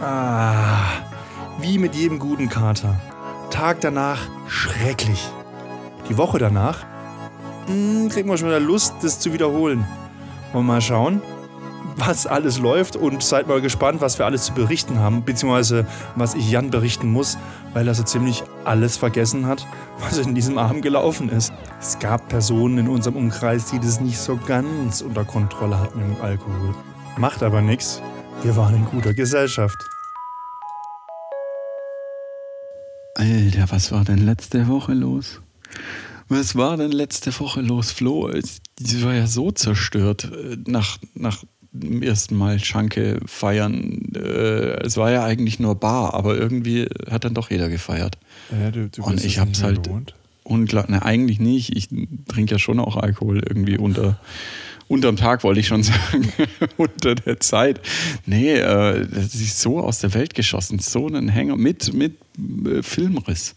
Ah, wie mit jedem guten Kater. Tag danach schrecklich. Die Woche danach hm, kriegt man schon wieder Lust, das zu wiederholen. Wollen mal schauen, was alles läuft und seid mal gespannt, was wir alles zu berichten haben, beziehungsweise was ich Jan berichten muss, weil er so ziemlich alles vergessen hat, was in diesem Abend gelaufen ist. Es gab Personen in unserem Umkreis, die das nicht so ganz unter Kontrolle hatten im Alkohol. Macht aber nichts. Wir waren in guter Gesellschaft. Alter, was war denn letzte Woche los? Was war denn letzte Woche los, Flo? Sie war ja so zerstört äh, nach, nach dem ersten Mal Schanke feiern. Äh, es war ja eigentlich nur Bar, aber irgendwie hat dann doch jeder gefeiert. Ja, du, du Und ich hab's halt unglaublich. Na, eigentlich nicht. Ich trinke ja schon auch Alkohol irgendwie unter unterm Tag wollte ich schon sagen, unter der Zeit. Nee, äh, das ist so aus der Welt geschossen, so ein Hänger mit, mit äh, Filmriss.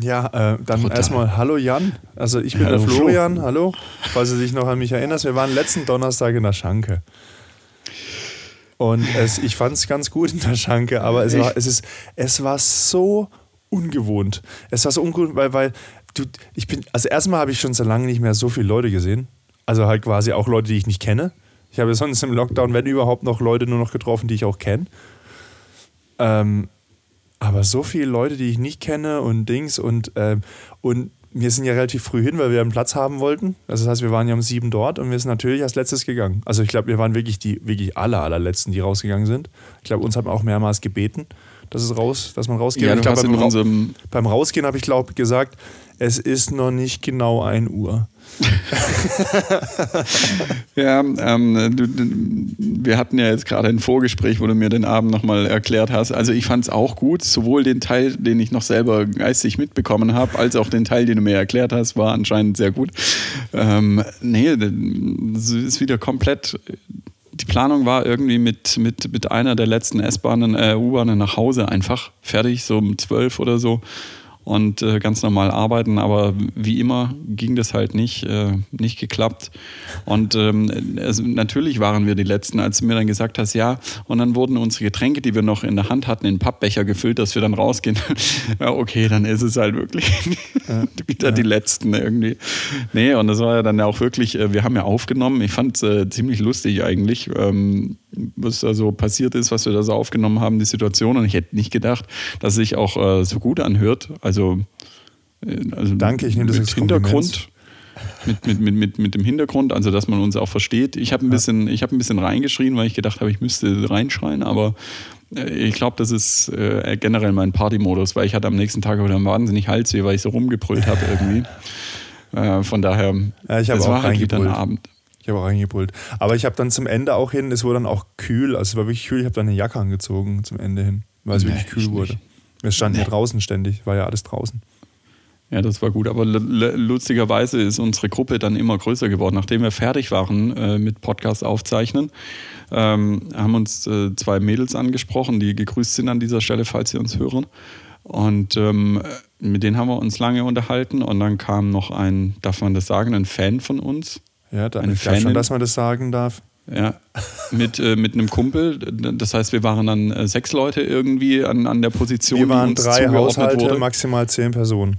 Ja, äh, dann Total. erstmal Hallo Jan. Also ich bin hallo, der Florian, Flo. hallo. Falls du dich noch an mich erinnerst, wir waren letzten Donnerstag in der Schanke. Und es, ich fand es ganz gut in der Schanke, aber es war, es, ist, es war so ungewohnt. Es war so ungewohnt, weil, weil du, ich bin, also erstmal habe ich schon so lange nicht mehr so viele Leute gesehen. Also halt quasi auch Leute, die ich nicht kenne. Ich habe sonst im Lockdown, wenn überhaupt, noch Leute nur noch getroffen, die ich auch kenne. Ähm, aber so viele Leute, die ich nicht kenne und Dings und, ähm, und wir sind ja relativ früh hin, weil wir einen Platz haben wollten. Also das heißt, wir waren ja um sieben dort und wir sind natürlich als letztes gegangen. Also ich glaube, wir waren wirklich die wirklich aller, allerletzten, die rausgegangen sind. Ich glaube, uns hat man auch mehrmals gebeten, dass es raus, dass man rausgeht. Ja, ich glaub, beim, Ra beim Rausgehen habe ich glaube gesagt, es ist noch nicht genau ein Uhr. ja, ähm, du, wir hatten ja jetzt gerade ein Vorgespräch, wo du mir den Abend nochmal erklärt hast. Also ich fand es auch gut, sowohl den Teil, den ich noch selber geistig mitbekommen habe, als auch den Teil, den du mir erklärt hast, war anscheinend sehr gut. Ähm, nee, es ist wieder komplett die Planung war irgendwie mit, mit, mit einer der letzten S-Bahnen, äh, U-Bahnen nach Hause einfach fertig, so um zwölf oder so und äh, ganz normal arbeiten, aber wie immer ging das halt nicht, äh, nicht geklappt. Und ähm, also natürlich waren wir die Letzten, als du mir dann gesagt hast, ja, und dann wurden unsere Getränke, die wir noch in der Hand hatten, in Pappbecher gefüllt, dass wir dann rausgehen. ja, okay, dann ist es halt wirklich ja, wieder ja. die Letzten irgendwie. Nee, und das war ja dann auch wirklich, äh, wir haben ja aufgenommen, ich fand es äh, ziemlich lustig eigentlich. Ähm, was da so passiert ist, was wir da so aufgenommen haben, die Situation. Und ich hätte nicht gedacht, dass es sich auch äh, so gut anhört. Also, äh, also Danke, ich nehme das mit Hintergrund. Mit, mit, mit, mit, mit dem Hintergrund, also dass man uns auch versteht. Ich habe ein, bisschen, ich hab ein bisschen reingeschrien, weil ich gedacht habe, ich müsste reinschreien, aber äh, ich glaube, das ist äh, generell mein Partymodus, weil ich hatte am nächsten Tag wieder wahnsinnig Halsweh, weil ich so rumgebrüllt habe irgendwie. Äh, von daher, ja, ich das war halt wieder ein Abend. Ich habe auch reingebrüllt. Aber ich habe dann zum Ende auch hin, es wurde dann auch kühl, also es war wirklich kühl, ich habe dann eine Jacke angezogen zum Ende hin, weil es nee, wirklich kühl wurde. Wir standen nee. ja draußen ständig, war ja alles draußen. Ja, das war gut. Aber lustigerweise ist unsere Gruppe dann immer größer geworden. Nachdem wir fertig waren äh, mit Podcast aufzeichnen, ähm, haben uns äh, zwei Mädels angesprochen, die gegrüßt sind an dieser Stelle, falls sie uns hören. Und ähm, mit denen haben wir uns lange unterhalten. Und dann kam noch ein, darf man das sagen, ein Fan von uns, ja, da, eine ich Fanin, schon, dass man das sagen darf. Ja, mit, äh, mit einem Kumpel. Das heißt, wir waren dann äh, sechs Leute irgendwie an, an der Position. Wir waren drei Haushalte, wurde. maximal zehn Personen.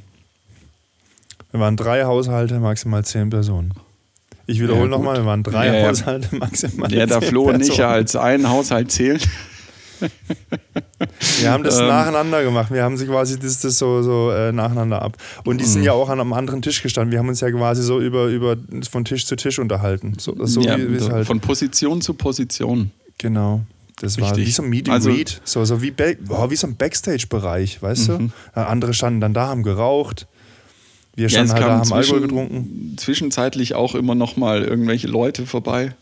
Wir waren drei Haushalte, maximal zehn Personen. Ich wiederhole ja, nochmal, wir waren drei ja, Haushalte, maximal ja, zehn Personen. Ja, da Flo nicht ja als einen Haushalt zählen. Wir haben das ähm, nacheinander gemacht. Wir haben sie quasi das, das so, so äh, nacheinander ab. Und die sind mhm. ja auch an einem anderen Tisch gestanden. Wir haben uns ja quasi so über, über von Tisch zu Tisch unterhalten. So, so ja, wie, halt von Position zu Position. Genau. Das Richtig. war wie so ein Meet and also, Read. So, so wie, oh, wie so ein Backstage-Bereich, weißt mhm. du? Andere standen dann da, haben geraucht. Wir standen ja, halt da, haben Alkohol getrunken. Zwischenzeitlich auch immer noch mal irgendwelche Leute vorbei.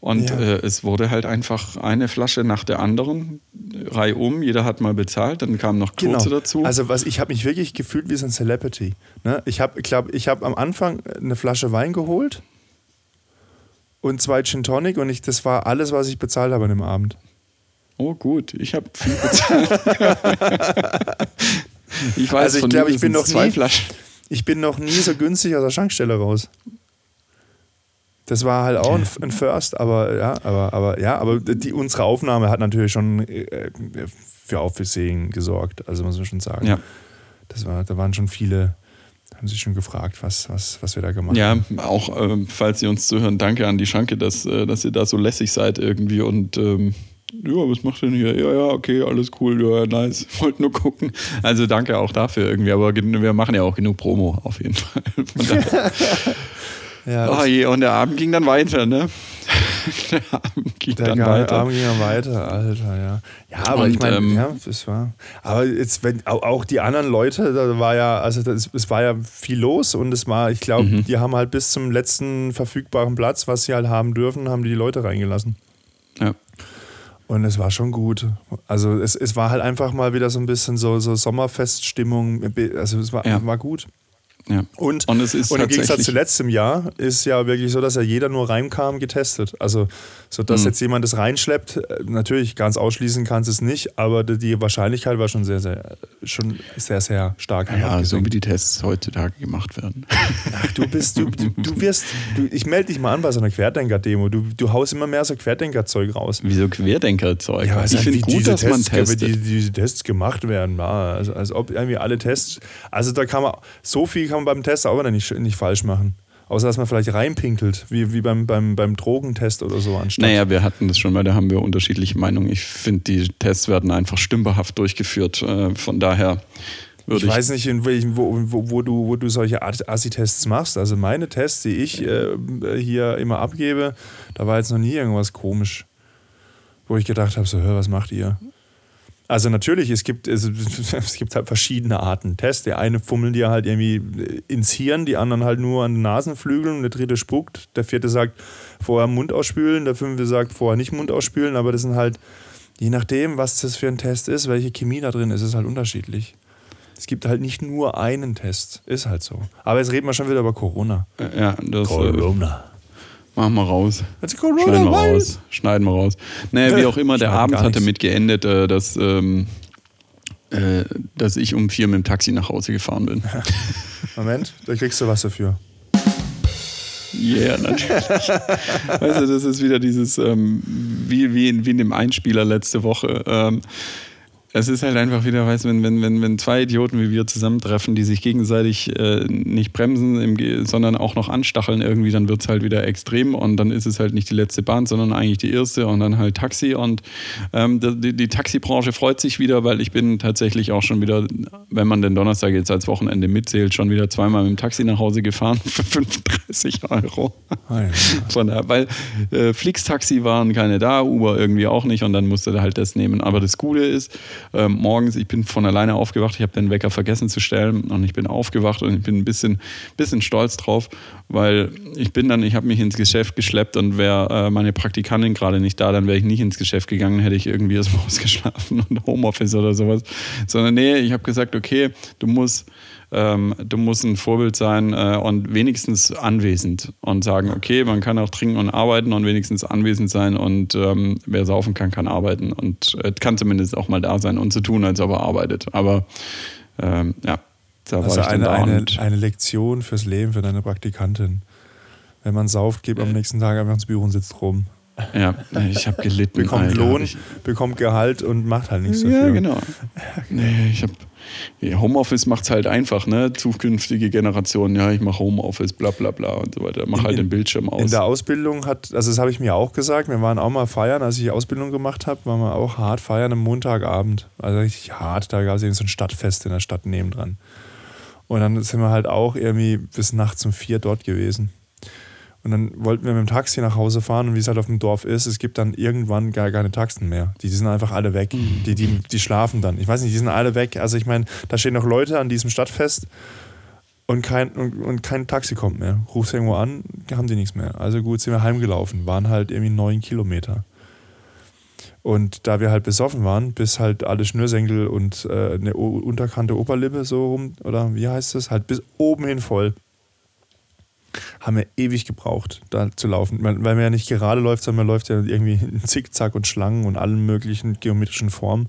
Und ja. äh, es wurde halt einfach eine Flasche nach der anderen, reihum, jeder hat mal bezahlt, dann kamen noch kurze genau. dazu. Also was, ich habe mich wirklich gefühlt wie so ein Celebrity. Ne? Ich habe, glaube ich, habe am Anfang eine Flasche Wein geholt und zwei Gin Tonic und ich, das war alles, was ich bezahlt habe an dem Abend. Oh gut, ich habe viel bezahlt. ich weiß, also ich glaube, ich bin noch nie, Flaschen. ich bin noch nie so günstig aus der Schankstelle raus. Das war halt auch ein, ein, First, aber ja, aber, aber ja, aber die, unsere Aufnahme hat natürlich schon äh, für Aufsehen gesorgt, also muss man schon sagen. Ja. Das war, da waren schon viele, haben sich schon gefragt, was, was, was wir da gemacht ja, haben. Ja, auch äh, falls Sie uns zuhören, danke an die Schanke, dass, äh, dass ihr da so lässig seid irgendwie und ähm, ja, was macht denn hier? Ja, ja, okay, alles cool, ja, nice. Wollt nur gucken. Also danke auch dafür irgendwie, aber wir machen ja auch genug Promo auf jeden Fall. ja, oh je, und der Abend ging dann weiter, ne? der Abend ging der dann weiter. Abend ging dann weiter, Alter, ja. Ja, aber und, ich meine, ähm, ja, das war. Aber jetzt, wenn auch die anderen Leute, da war ja, also das, es war ja viel los und es war, ich glaube, mhm. die haben halt bis zum letzten verfügbaren Platz, was sie halt haben dürfen, haben die, die Leute reingelassen. Ja. Und es war schon gut. Also es, es war halt einfach mal wieder so ein bisschen so, so Sommerfeststimmung. Also es war, ja. war gut. Ja. Und, und, es ist und im Gegensatz zu letztem Jahr ist ja wirklich so, dass ja jeder nur reinkam, getestet. Also, so dass mhm. jetzt jemand das reinschleppt, äh, natürlich ganz ausschließen kannst es nicht, aber die Wahrscheinlichkeit war schon sehr, sehr, schon sehr, sehr stark. Ja, so wie die Tests heutzutage gemacht werden. Ach, du bist, du, du, du wirst, du, ich melde dich mal an bei so einer Querdenker-Demo. Du, du haust immer mehr so Querdenker-Zeug raus. Wieso Querdenker-Zeug? Ja, ich finde gut, dass Tests, man testet. Die, diese Tests gemacht werden, also, als ob irgendwie alle Tests, also da kann man, so viel kann man beim Test auch nicht, nicht falsch machen. Außer dass man vielleicht reinpinkelt, wie, wie beim, beim, beim Drogentest oder so anstatt. Naja, wir hatten das schon mal, da haben wir unterschiedliche Meinungen. Ich finde, die Tests werden einfach stümperhaft durchgeführt. Äh, von daher würde ich. Ich weiß nicht, in welchen, wo, wo, wo, du, wo du solche Assi-Tests machst. Also meine Tests, die ich äh, hier immer abgebe, da war jetzt noch nie irgendwas komisch. Wo ich gedacht habe, so, hör, was macht ihr? Also natürlich, es gibt, es, es, gibt halt verschiedene Arten Tests. Der eine fummeln dir halt irgendwie ins Hirn, die anderen halt nur an den Nasenflügeln, der dritte spuckt, der vierte sagt vorher Mund ausspülen, der fünfte sagt vorher nicht Mund ausspülen, aber das sind halt, je nachdem, was das für ein Test ist, welche Chemie da drin ist, ist halt unterschiedlich. Es gibt halt nicht nur einen Test, ist halt so. Aber jetzt reden wir schon wieder über Corona. Ja, das äh, Corona. Machen wir raus. Schneiden wir raus. Schneiden wir raus. Naja, wie auch immer, der Abend hat damit geendet, äh, dass, ähm, äh, dass ich um vier mit dem Taxi nach Hause gefahren bin. Moment, da kriegst du was dafür. Ja, yeah, natürlich. weißt du, das ist wieder dieses, ähm, wie, wie, in, wie in dem Einspieler letzte Woche. Ähm, es ist halt einfach wieder, weißt wenn, wenn, wenn, wenn zwei Idioten wie wir zusammentreffen, die sich gegenseitig äh, nicht bremsen, im, sondern auch noch anstacheln irgendwie, dann wird es halt wieder extrem und dann ist es halt nicht die letzte Bahn, sondern eigentlich die erste und dann halt Taxi und ähm, die, die Taxibranche freut sich wieder, weil ich bin tatsächlich auch schon wieder, wenn man den Donnerstag jetzt als Wochenende mitzählt, schon wieder zweimal mit dem Taxi nach Hause gefahren für 35 Euro. Von der, weil äh, Flix-Taxi waren keine da, Uber irgendwie auch nicht und dann musste er halt das nehmen. Aber das Gute ist, ähm, morgens, ich bin von alleine aufgewacht, ich habe den Wecker vergessen zu stellen und ich bin aufgewacht und ich bin ein bisschen, bisschen stolz drauf, weil ich bin dann, ich habe mich ins Geschäft geschleppt und wäre äh, meine Praktikantin gerade nicht da, dann wäre ich nicht ins Geschäft gegangen, hätte ich irgendwie erst mal ausgeschlafen und Homeoffice oder sowas. Sondern nee, ich habe gesagt, okay, du musst ähm, du musst ein Vorbild sein äh, und wenigstens anwesend und sagen, okay, man kann auch trinken und arbeiten und wenigstens anwesend sein und ähm, wer saufen kann, kann arbeiten und äh, kann zumindest auch mal da sein und zu so tun, als ob er arbeitet. Aber ähm, ja, da also war ich eine, da eine, eine Lektion fürs Leben für deine Praktikantin. Wenn man sauft, geht am nächsten Tag einfach ins Büro und sitzt rum. Ja, ich habe gelitten. bekommt Alter, Lohn, bekommt Gehalt und macht halt nichts dafür. Ja, genau. Nee, ich habe Homeoffice macht es halt einfach, ne? Zukünftige Generationen, ja, ich mache Homeoffice, bla bla bla und so weiter. Mach halt den Bildschirm aus. In der Ausbildung hat, also das habe ich mir auch gesagt, wir waren auch mal feiern, als ich Ausbildung gemacht habe, waren wir auch hart feiern am Montagabend. Also richtig hart, da gab es eben so ein Stadtfest in der Stadt nebendran. Und dann sind wir halt auch irgendwie bis nachts um vier dort gewesen. Und dann wollten wir mit dem Taxi nach Hause fahren und wie es halt auf dem Dorf ist, es gibt dann irgendwann gar keine Taxen mehr. Die, die sind einfach alle weg. Mhm. Die, die, die schlafen dann. Ich weiß nicht, die sind alle weg. Also ich meine, da stehen noch Leute an diesem Stadtfest und kein, und, und kein Taxi kommt mehr. Rufst irgendwo an, haben die nichts mehr. Also gut, sind wir heimgelaufen. Waren halt irgendwie neun Kilometer. Und da wir halt besoffen waren, bis halt alle Schnürsenkel und äh, eine unterkante Oberlippe so rum, oder wie heißt das, halt bis oben hin voll haben wir ewig gebraucht, da zu laufen. Weil man ja nicht gerade läuft, sondern man läuft ja irgendwie in Zickzack und Schlangen und allen möglichen geometrischen Formen.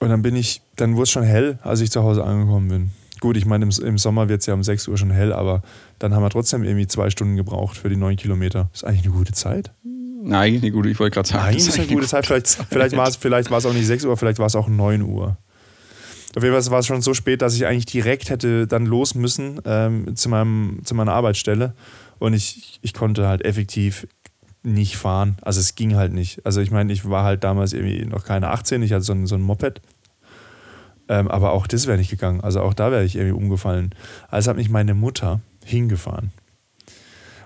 Und dann bin ich, dann wurde es schon hell, als ich zu Hause angekommen bin. Gut, ich meine, im, im Sommer wird es ja um 6 Uhr schon hell, aber dann haben wir trotzdem irgendwie zwei Stunden gebraucht für die neun Kilometer. Ist eigentlich eine gute Zeit. Nein, eigentlich eine gute, ich wollte gerade sagen. Nein, ist eine gute Zeit. Vielleicht, vielleicht war es vielleicht auch nicht 6 Uhr, vielleicht war es auch 9 Uhr. Auf jeden Fall war es schon so spät, dass ich eigentlich direkt hätte dann los müssen ähm, zu, meinem, zu meiner Arbeitsstelle. Und ich, ich konnte halt effektiv nicht fahren. Also es ging halt nicht. Also ich meine, ich war halt damals irgendwie noch keine 18, ich hatte so ein, so ein Moped. Ähm, aber auch das wäre nicht gegangen. Also auch da wäre ich irgendwie umgefallen. Also hat mich meine Mutter hingefahren.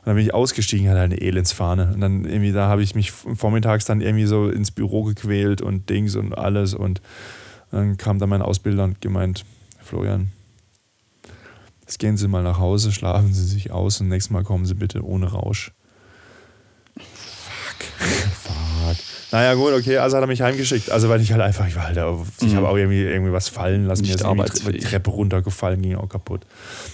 Und dann bin ich ausgestiegen, hatte eine Elendsfahne. Und dann irgendwie, da habe ich mich vormittags dann irgendwie so ins Büro gequält und Dings und alles. Und dann kam dann mein Ausbilder und gemeint, Florian, jetzt gehen Sie mal nach Hause, schlafen Sie sich aus und nächstes Mal kommen Sie bitte ohne Rausch. Fuck. Naja, gut, okay, also hat er mich heimgeschickt. Also, weil ich halt einfach, ich war halt, ich mhm. habe auch irgendwie, irgendwie was fallen lassen. Mir ist die Treppe runtergefallen, ging auch kaputt.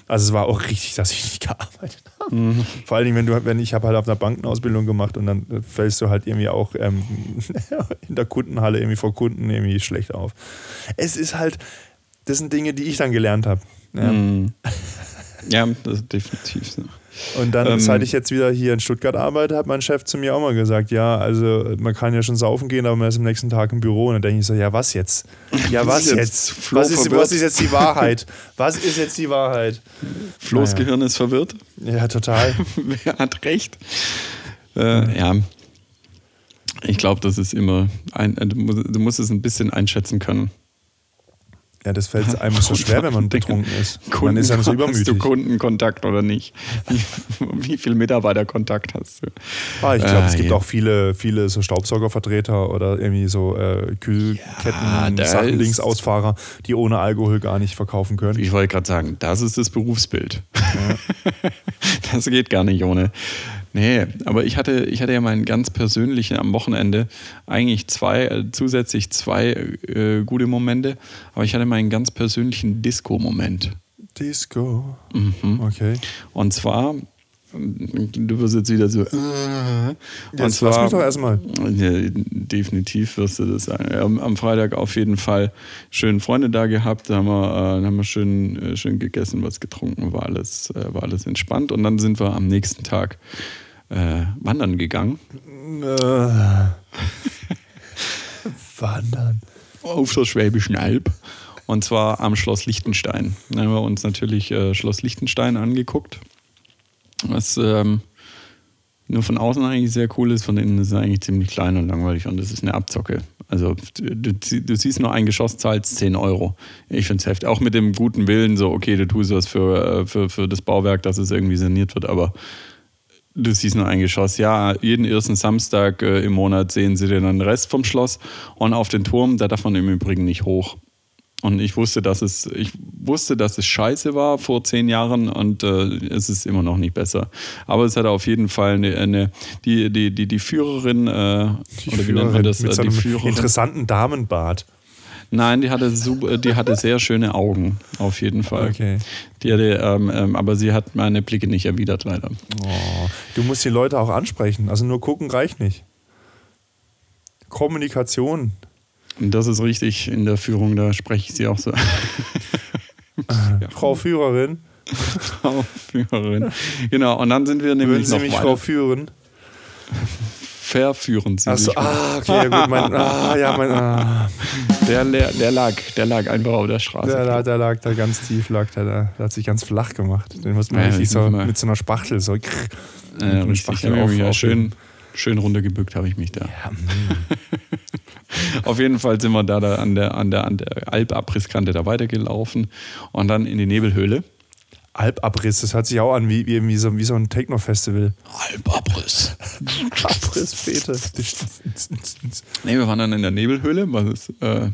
Also, es war auch richtig, dass ich nicht gearbeitet habe. Mhm. Vor allen Dingen, wenn du, wenn ich habe halt auf einer Bankenausbildung gemacht und dann fällst du halt irgendwie auch ähm, in der Kundenhalle irgendwie vor Kunden irgendwie schlecht auf. Es ist halt, das sind Dinge, die ich dann gelernt habe. Ja. Mhm. ja, definitiv so. Und dann, ähm, seit ich jetzt wieder hier in Stuttgart arbeite, hat mein Chef zu mir auch mal gesagt, ja, also man kann ja schon saufen gehen, aber man ist am nächsten Tag im Büro. Und dann denke ich so, ja, was jetzt? Ja, was jetzt? jetzt? Was, ist, was ist jetzt die Wahrheit? Was ist jetzt die Wahrheit? Flo's naja. Gehirn ist verwirrt. Ja, total. Wer hat recht? Äh, ja. Ich glaube, das ist immer, ein, du musst es ein bisschen einschätzen können. Ja, das fällt einem so schwer, wenn man betrunken ist. Kunden, man ist dann so übermütig. Hast du Kundenkontakt oder nicht? Wie, wie viel Mitarbeiterkontakt hast du? Ah, ich glaube, äh, es gibt ja. auch viele, viele so Staubsaugervertreter oder irgendwie so äh, Kühlketten, ja, Sachenlinksausfahrer, die ohne Alkohol gar nicht verkaufen können. Ich wollte gerade sagen, das ist das Berufsbild. Ja. das geht gar nicht ohne. Nee, aber ich hatte, ich hatte ja meinen ganz persönlichen am Wochenende eigentlich zwei, äh, zusätzlich zwei äh, gute Momente, aber ich hatte meinen ganz persönlichen Disco-Moment. Disco. Mhm. Okay. Und zwar, du wirst jetzt wieder so. Äh, und jetzt zwar, lass mich doch erstmal. Ja, definitiv wirst du das sagen. Am, am, Freitag auf jeden Fall schön Freunde da gehabt, da haben wir, äh, haben wir schön, äh, schön gegessen, was getrunken, war alles, äh, war alles entspannt. Und dann sind wir am nächsten Tag äh, wandern gegangen. Äh. wandern. Auf der Schwäbischen Alb. Und zwar am Schloss Liechtenstein. Da haben wir uns natürlich äh, Schloss Liechtenstein angeguckt. Was ähm, nur von außen eigentlich sehr cool ist, von innen ist es eigentlich ziemlich klein und langweilig und das ist eine Abzocke. Also du, du siehst nur ein Geschoss, zahlst 10 Euro. Ich finde es heftig. Auch mit dem guten Willen, so okay, du tust was für, äh, für, für das Bauwerk, dass es irgendwie saniert wird, aber Du siehst nur ein Geschoss. Ja, jeden ersten Samstag äh, im Monat sehen sie dann den Rest vom Schloss. Und auf den Turm, da darf man im Übrigen nicht hoch. Und ich wusste, dass es, ich wusste, dass es scheiße war vor zehn Jahren und äh, es ist immer noch nicht besser. Aber es hat auf jeden Fall eine, eine die, die, die, die Führerin, äh, die oder wie nennt man das? Mit so einem die Führerin. interessanten Damenbart. Nein, die hatte, super, die hatte sehr schöne Augen, auf jeden Fall. Okay. Die hatte, ähm, ähm, aber sie hat meine Blicke nicht erwidert, leider. Oh, du musst die Leute auch ansprechen. Also nur gucken reicht nicht. Kommunikation. Das ist richtig in der Führung, da spreche ich sie auch so. ja. Frau Führerin. Frau Führerin. Genau, und dann sind wir nämlich Würden Sie noch mich weiter. Frau führen? Verführen sie Achso, ah, okay, gut, mein, ah, ja, mein, ah. Der, der, lag, der lag einfach auf der Straße. Der, der lag da ganz tief, lag der, der, der hat sich ganz flach gemacht. Den muss man ja, richtig so mit so einer Spachtel so. Ja, richtig, auf, ja, schön, schön runtergebückt habe ich mich da. Ja. auf jeden Fall sind wir da, da an der, an der, an der Alpabrisskante da weitergelaufen und dann in die Nebelhöhle. Alpabriss, das hört sich auch an wie, wie, wie, so, wie so ein Techno-Festival. Alpabriss. Abriss, Fete. nee, wir waren dann in der Nebelhöhle, was es äh,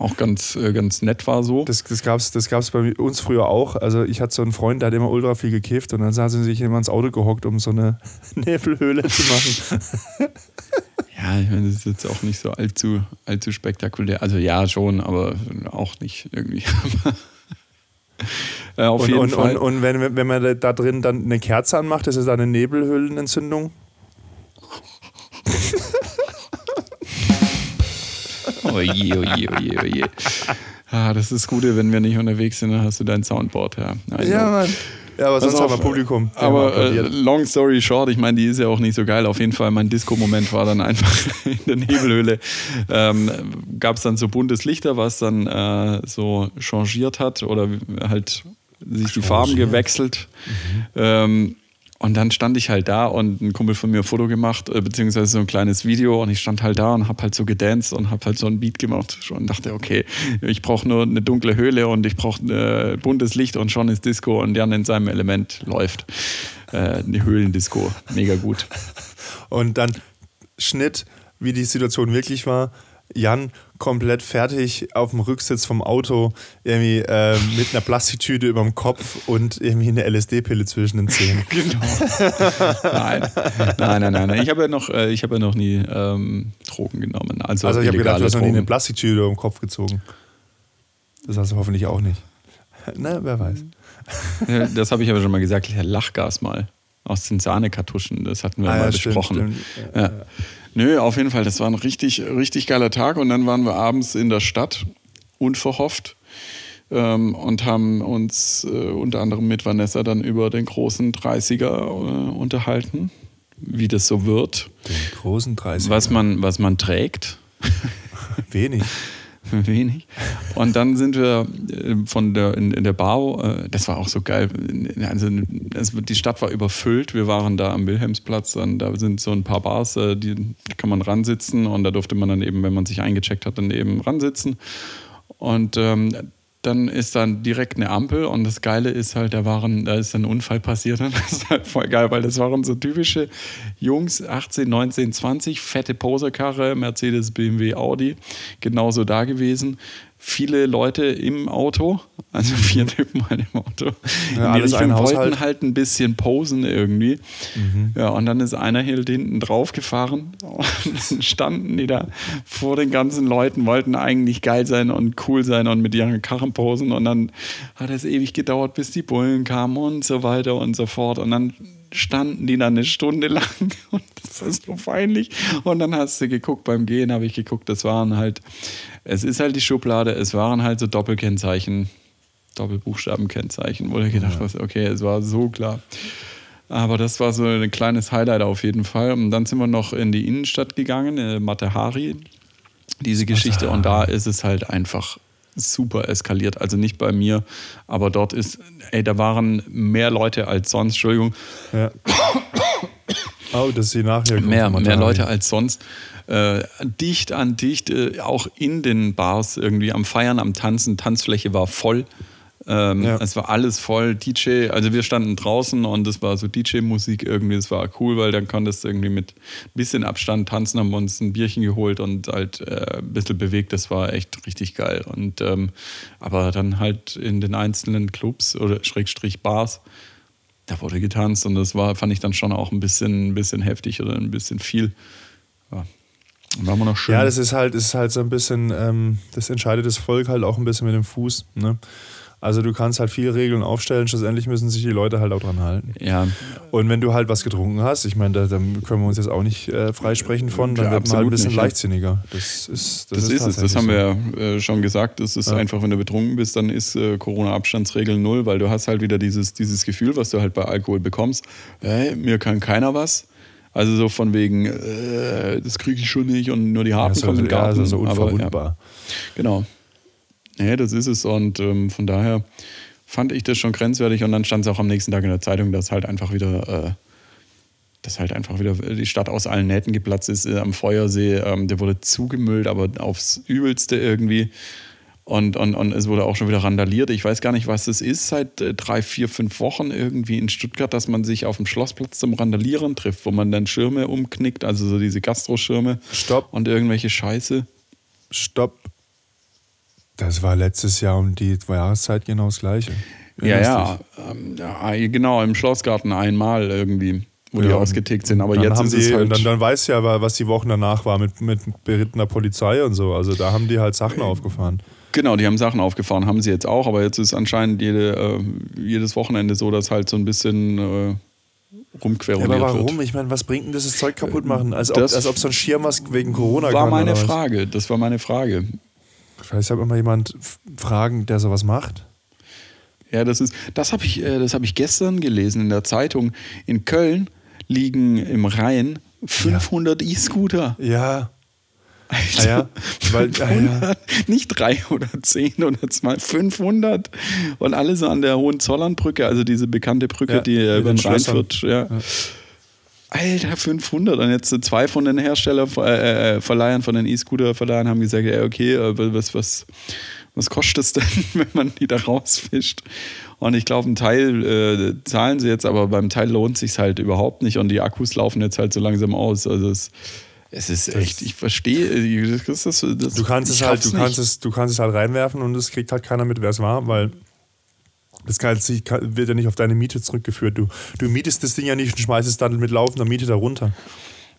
auch ganz, äh, ganz nett war so. Das, das gab es das gab's bei uns früher auch. Also ich hatte so einen Freund, der hat immer ultra viel gekifft und dann hat sie sich immer ins Auto gehockt, um so eine Nebelhöhle zu machen. ja, ich meine, das ist jetzt auch nicht so allzu, allzu spektakulär. Also ja, schon, aber auch nicht irgendwie. Äh, auf und, jeden und, Fall. Und, und, wenn, wenn man da drin dann eine Kerze anmacht, ist es eine Nebelhöhlenentzündung? oje, oje, oje, oje. Ah, das ist das Gute, wenn wir nicht unterwegs sind, dann hast du dein Soundboard, ja. ja, Mann. Ja, aber sonst haben wir Publikum. Aber äh, long story short, ich meine, die ist ja auch nicht so geil. Auf jeden Fall, mein Disco-Moment war dann einfach in der Nebelhöhle. Ähm, Gab es dann so buntes Lichter, was dann äh, so changiert hat oder halt sich die Farben gewechselt. Mhm. Ähm, und dann stand ich halt da und ein Kumpel von mir ein Foto gemacht, äh, beziehungsweise so ein kleines Video und ich stand halt da und hab halt so gedanced und hab halt so ein Beat gemacht und dachte, okay, ich brauche nur eine dunkle Höhle und ich brauche äh, buntes Licht und schon ist Disco und Jan in seinem Element läuft. Äh, eine Höhlendisco, mega gut. Und dann Schnitt, wie die Situation wirklich war. Jan komplett fertig auf dem Rücksitz vom Auto, irgendwie äh, mit einer Plastiktüte über dem Kopf und irgendwie eine LSD-Pille zwischen den Zähnen. genau. nein. nein, nein, nein, Ich habe ja noch, äh, ich habe ja noch nie ähm, Drogen genommen. Also, also ich habe gedacht, du hast noch nie eine Plastiktüte über dem Kopf gezogen. Das hast du hoffentlich auch nicht. Na, wer weiß. das habe ich aber schon mal gesagt. Lachgas mal aus den Sahnekartuschen. Das hatten wir ah, mal ja, besprochen. Stimmt, stimmt. Ja. Nö, auf jeden Fall, das war ein richtig, richtig geiler Tag. Und dann waren wir abends in der Stadt, unverhofft, ähm, und haben uns äh, unter anderem mit Vanessa dann über den großen 30er äh, unterhalten, wie das so wird. Den großen 30er. Was man, was man trägt. Wenig. wenig. Und dann sind wir äh, von der, in, in der Bar, äh, das war auch so geil. Also, die Stadt war überfüllt. Wir waren da am Wilhelmsplatz und da sind so ein paar Bars, äh, die, die kann man ransitzen und da durfte man dann eben, wenn man sich eingecheckt hat, dann eben ransitzen. Und ähm, dann ist dann direkt eine Ampel und das Geile ist halt, da waren, da ist ein Unfall passiert. Und das ist halt voll geil, weil das waren so typische Jungs, 18, 19, 20, fette Poserkarre, Mercedes, BMW, Audi, genauso da gewesen viele Leute im Auto, also vier Typen halt im Auto. Ja, die Richtung wollten halt ein bisschen posen irgendwie. Mhm. Ja, und dann ist einer hier hinten drauf gefahren und dann standen die da vor den ganzen Leuten, wollten eigentlich geil sein und cool sein und mit ihren Karren posen und dann hat es ewig gedauert, bis die Bullen kamen und so weiter und so fort und dann standen die dann eine Stunde lang und das war so peinlich. Und dann hast du geguckt, beim Gehen habe ich geguckt, das waren halt, es ist halt die Schublade, es waren halt so Doppelkennzeichen, Doppelbuchstabenkennzeichen, wo du gedacht hast, okay, es war so klar. Aber das war so ein kleines Highlight auf jeden Fall. Und dann sind wir noch in die Innenstadt gegangen, äh, Matehari, diese Geschichte. Und da ist es halt einfach super eskaliert. Also nicht bei mir, aber dort ist, ey, da waren mehr Leute als sonst, Entschuldigung. Ja. Oh, dass sie nachher mehr, mehr Leute als sonst. Äh, dicht an dicht, äh, auch in den Bars irgendwie am Feiern, am Tanzen. Tanzfläche war voll. Ähm, ja. Es war alles voll DJ. Also wir standen draußen und es war so DJ-Musik irgendwie. Es war cool, weil dann konntest du irgendwie mit ein bisschen Abstand tanzen, haben uns ein Bierchen geholt und halt äh, ein bisschen bewegt. Das war echt richtig geil. Und ähm, aber dann halt in den einzelnen Clubs oder Schrägstrich Bars, da wurde getanzt und das war, fand ich dann schon auch ein bisschen, ein bisschen heftig oder ein bisschen viel. Ja. War noch schön. Ja, das ist halt, das ist halt so ein bisschen, ähm, das entscheidet das Volk halt auch ein bisschen mit dem Fuß. Ne? Also du kannst halt viele Regeln aufstellen, schlussendlich müssen sich die Leute halt auch dran halten. Ja. Und wenn du halt was getrunken hast, ich meine, da, da können wir uns jetzt auch nicht äh, freisprechen von, dann ja, wird man halt ein bisschen nicht, leichtsinniger. Das ist, das, das ist, ist es, das haben wir ja äh, schon gesagt. Das ist ja. einfach, wenn du betrunken bist, dann ist äh, Corona-Abstandsregel null, weil du hast halt wieder dieses, dieses Gefühl, was du halt bei Alkohol bekommst, hey, mir kann keiner was. Also so von wegen, äh, das kriege ich schon nicht und nur die Harten ja, kommen in den Garten. Ja, also so unverwundbar. Aber, genau. Nee, das ist es. Und ähm, von daher fand ich das schon grenzwertig. Und dann stand es auch am nächsten Tag in der Zeitung, dass halt einfach wieder, äh, dass halt einfach wieder die Stadt aus allen Nähten geplatzt ist äh, am Feuersee. Ähm, der wurde zugemüllt, aber aufs Übelste irgendwie. Und, und, und es wurde auch schon wieder randaliert. Ich weiß gar nicht, was das ist seit äh, drei, vier, fünf Wochen irgendwie in Stuttgart, dass man sich auf dem Schlossplatz zum Randalieren trifft, wo man dann Schirme umknickt, also so diese Gastroschirme. Stopp. Und irgendwelche Scheiße. Stopp. Das war letztes Jahr um die Jahreszeit genau das Gleiche. Ja, ja, ähm, ja, genau, im Schlossgarten einmal irgendwie, wo ja, die ausgetickt sind. Aber jetzt ist die, es halt. Dann, dann weißt du ja, was die Wochen danach war mit, mit berittener Polizei und so. Also da haben die halt Sachen äh, aufgefahren. Genau, die haben Sachen aufgefahren, haben sie jetzt auch, aber jetzt ist anscheinend jede, äh, jedes Wochenende so, dass halt so ein bisschen äh, rumqueroniert ja, aber warum? Wird. Ich meine, was bringt denn das, das Zeug kaputt machen? Als ob, als ob so ein Schirm was wegen Corona war kann, meine Frage. Das war meine Frage. Vielleicht sollte mal jemand fragen, der sowas macht. Ja, das ist, das habe ich, äh, das habe ich gestern gelesen in der Zeitung. In Köln liegen im Rhein 500 ja. E-Scooter. Ja. Alter, ah ja, weil, 500, ah ja. nicht drei oder zehn oder zwei, 500 und alle so an der Hohenzollernbrücke, also diese bekannte Brücke, ja, die über den Rhein führt. Ja. Alter, 500 und jetzt zwei von den Hersteller, äh, äh, von den E-Scooter-Verleihern haben gesagt, ja, okay, äh, was, was, was kostet es denn, wenn man die da rausfischt? Und ich glaube, ein Teil äh, zahlen sie jetzt, aber beim Teil lohnt sich halt überhaupt nicht und die Akkus laufen jetzt halt so langsam aus. Also es es ist echt, ich verstehe. Das, das, das, du kannst es halt, du kannst es, du kannst es halt reinwerfen und es kriegt halt keiner mit, wer es war, weil das kann, wird ja nicht auf deine Miete zurückgeführt. Du, du mietest das Ding ja nicht und schmeißt es dann mit laufender Miete darunter.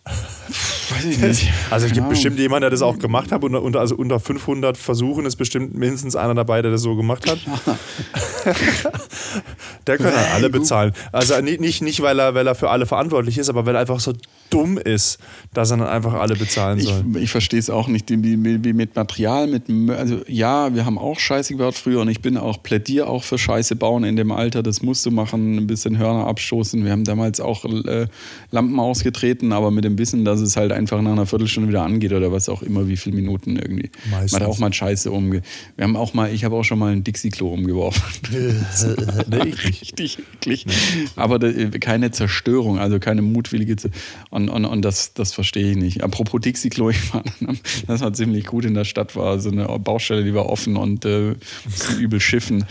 Weiß ich nicht. Also es gibt bestimmt jemanden, der das auch gemacht hat. Unter, unter, also unter 500 Versuchen ist bestimmt mindestens einer dabei, der das so gemacht hat. der kann dann alle bezahlen. Also nicht, nicht weil, er, weil er für alle verantwortlich ist, aber weil er einfach so dumm ist, dass er dann einfach alle bezahlen soll. Ich, ich verstehe es auch nicht, wie, wie, mit Material, mit also ja, wir haben auch Scheiße gebaut früher und ich bin auch plädier auch für Scheiße bauen in dem Alter. Das musst du machen, ein bisschen Hörner abstoßen. Wir haben damals auch äh, Lampen ausgetreten, aber mit dem Wissen, dass es halt einfach nach einer Viertelstunde wieder angeht oder was auch immer, wie viele Minuten irgendwie. Meistens. Man hat auch mal Scheiße umge. Wir haben auch mal, ich habe auch schon mal ein Dixie-Klo umgeworfen. nee, richtig eklig. Nee. Aber keine Zerstörung, also keine mutwillige. Z und, und, und das, das verstehe ich nicht. Apropos Dixie-Klo, ich war, das war ziemlich gut in der Stadt, war so eine Baustelle, die war offen und äh, übel schiffen.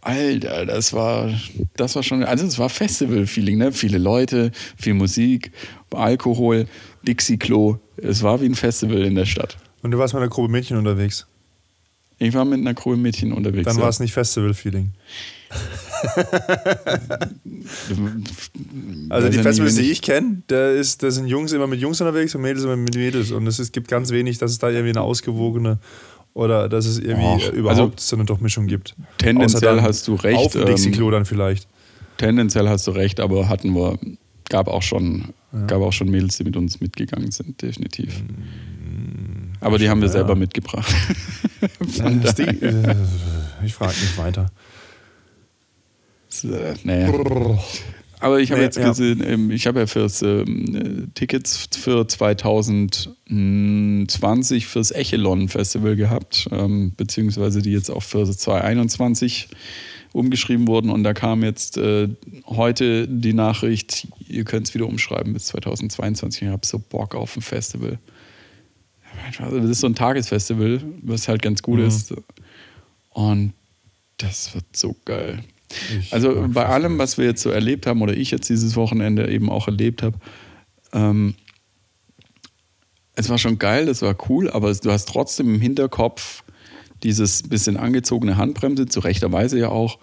Alter, das war, das war schon, also es war Festival-Feeling, ne? Viele Leute, viel Musik, Alkohol, Dixie-Klo. Es war wie ein Festival in der Stadt. Und du warst mit einer Gruppe Mädchen unterwegs? Ich war mit einer Gruppe Mädchen unterwegs. Dann ja. war es nicht Festival-Feeling. also die Festivals, die ich kenne, da, da sind Jungs immer mit Jungs unterwegs und Mädels immer mit Mädels. Und es, es gibt ganz wenig, dass es da irgendwie eine ausgewogene oder dass es irgendwie Och, überhaupt also so eine Durchmischung gibt. Tendenziell hast du recht. Auf dem Dixie-Klo ähm, dann vielleicht. Tendenziell hast du recht, aber hatten wir, gab auch schon, ja. gab auch schon Mädels, die mit uns mitgegangen sind, definitiv. Mm, aber die haben wir ja. selber mitgebracht. äh, ich frage nicht weiter. So, naja. Aber ich habe nee, jetzt ja. gesehen, ähm, ich habe ja fürs ähm, Tickets für 2020 fürs Echelon Festival gehabt, ähm, beziehungsweise die jetzt auch für 2021 umgeschrieben wurden. Und da kam jetzt äh, heute die Nachricht, ihr könnt es wieder umschreiben bis 2022. Ich habe so Bock auf ein Festival. Das ist so ein Tagesfestival, was halt ganz gut mhm. ist. Und das wird so geil. Ich also bei allem, was wir jetzt so erlebt haben oder ich jetzt dieses Wochenende eben auch erlebt habe, ähm, es war schon geil, es war cool, aber du hast trotzdem im Hinterkopf dieses bisschen angezogene Handbremse, zu rechter Weise ja auch,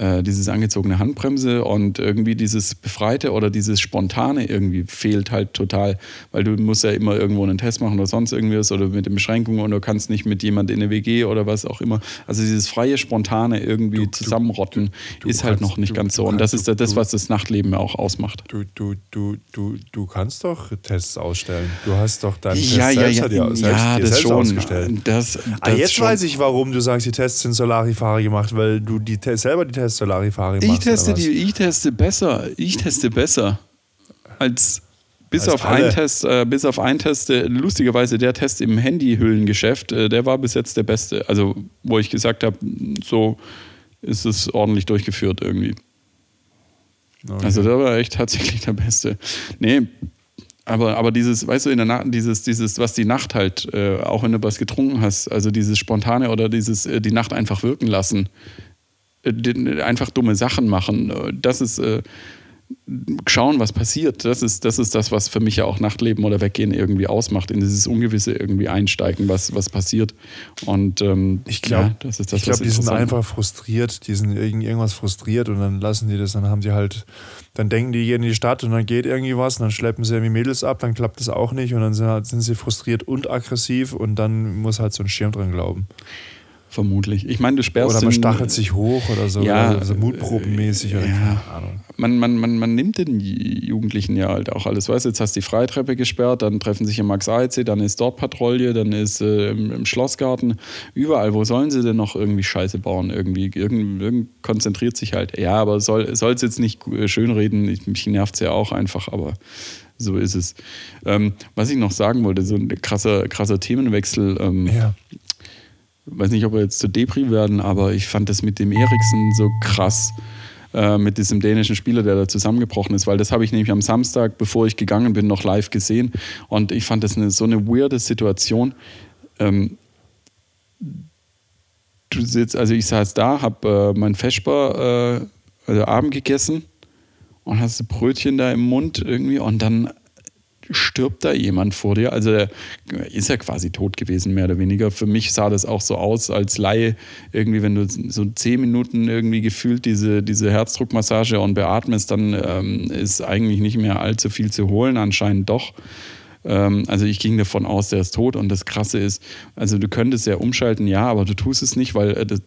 äh, dieses angezogene Handbremse und irgendwie dieses Befreite oder dieses Spontane irgendwie fehlt halt total, weil du musst ja immer irgendwo einen Test machen oder sonst irgendwas oder mit den Beschränkungen und du kannst nicht mit jemand in eine WG oder was auch immer. Also dieses freie, spontane irgendwie du, zusammenrotten du, du, ist halt noch nicht ganz so und das ist das, was das Nachtleben auch ausmacht. Du, du, du, du, du kannst doch Tests ausstellen. Du hast doch deinen ja, Test ja, selbst, ja, dir, selbst, ja, dir das selbst schon. ausgestellt. Das, das ah, jetzt schon. weiß ich, warum du sagst, die Tests sind Solari-Fahrer gemacht, weil du die selber die Tests test Solarifari machst. Ich teste, die, ich teste besser. Ich teste besser. Als bis Als auf einen Test, äh, bis auf einen Test, äh, lustigerweise der Test im Handyhüllengeschäft, äh, der war bis jetzt der beste. Also, wo ich gesagt habe, so ist es ordentlich durchgeführt irgendwie. Okay. Also, der war echt tatsächlich der beste. Nee, aber, aber dieses, weißt du, in der Nacht, dieses, dieses, was die Nacht halt, äh, auch wenn du was getrunken hast, also dieses Spontane oder dieses, äh, die Nacht einfach wirken lassen, einfach dumme Sachen machen. Das ist äh, schauen, was passiert. Das ist, das ist das, was für mich ja auch Nachtleben oder Weggehen irgendwie ausmacht, in dieses Ungewisse irgendwie einsteigen, was, was passiert. Und ähm, ich glaube, ja, das ist das, ich glaube, die sind einfach frustriert, die sind irgendwas frustriert und dann lassen die das, dann haben die halt, dann denken die gehen in die Stadt und dann geht irgendwie was und dann schleppen sie irgendwie Mädels ab, dann klappt das auch nicht und dann sind, halt, sind sie frustriert und aggressiv und dann muss halt so ein Schirm dran glauben. Vermutlich. Ich meine, du sperrst. Oder man stachelt sich hoch oder so. Ja, oder so mutprobenmäßig. Oder ja. keine Ahnung. Man, man, man, man nimmt den Jugendlichen ja halt auch alles. Weißt du, jetzt hast du die Freitreppe gesperrt, dann treffen sich im Max AEC, dann ist dort Patrouille, dann ist äh, im, im, Schlossgarten. Überall. Wo sollen sie denn noch irgendwie Scheiße bauen? Irgendwie irgend, irgend konzentriert sich halt. Ja, aber soll es jetzt nicht schönreden. Ich, mich nervt es ja auch einfach, aber so ist es. Ähm, was ich noch sagen wollte, so ein krasser, krasser Themenwechsel. Ähm, ja weiß nicht, ob wir jetzt zu Depri werden, aber ich fand das mit dem Eriksen so krass, äh, mit diesem dänischen Spieler, der da zusammengebrochen ist, weil das habe ich nämlich am Samstag, bevor ich gegangen bin, noch live gesehen und ich fand das eine, so eine weirde Situation. Ähm, du sitzt, also ich saß da, habe äh, mein Feschbar, äh, also Abend gegessen und hast Brötchen da im Mund irgendwie und dann stirbt da jemand vor dir. Also der ist ja quasi tot gewesen, mehr oder weniger. Für mich sah das auch so aus als Laie, irgendwie, wenn du so zehn Minuten irgendwie gefühlt diese, diese Herzdruckmassage und beatmest, dann ähm, ist eigentlich nicht mehr allzu viel zu holen, anscheinend doch. Ähm, also ich ging davon aus, der ist tot. Und das Krasse ist, also du könntest ja umschalten, ja, aber du tust es nicht, weil äh, du,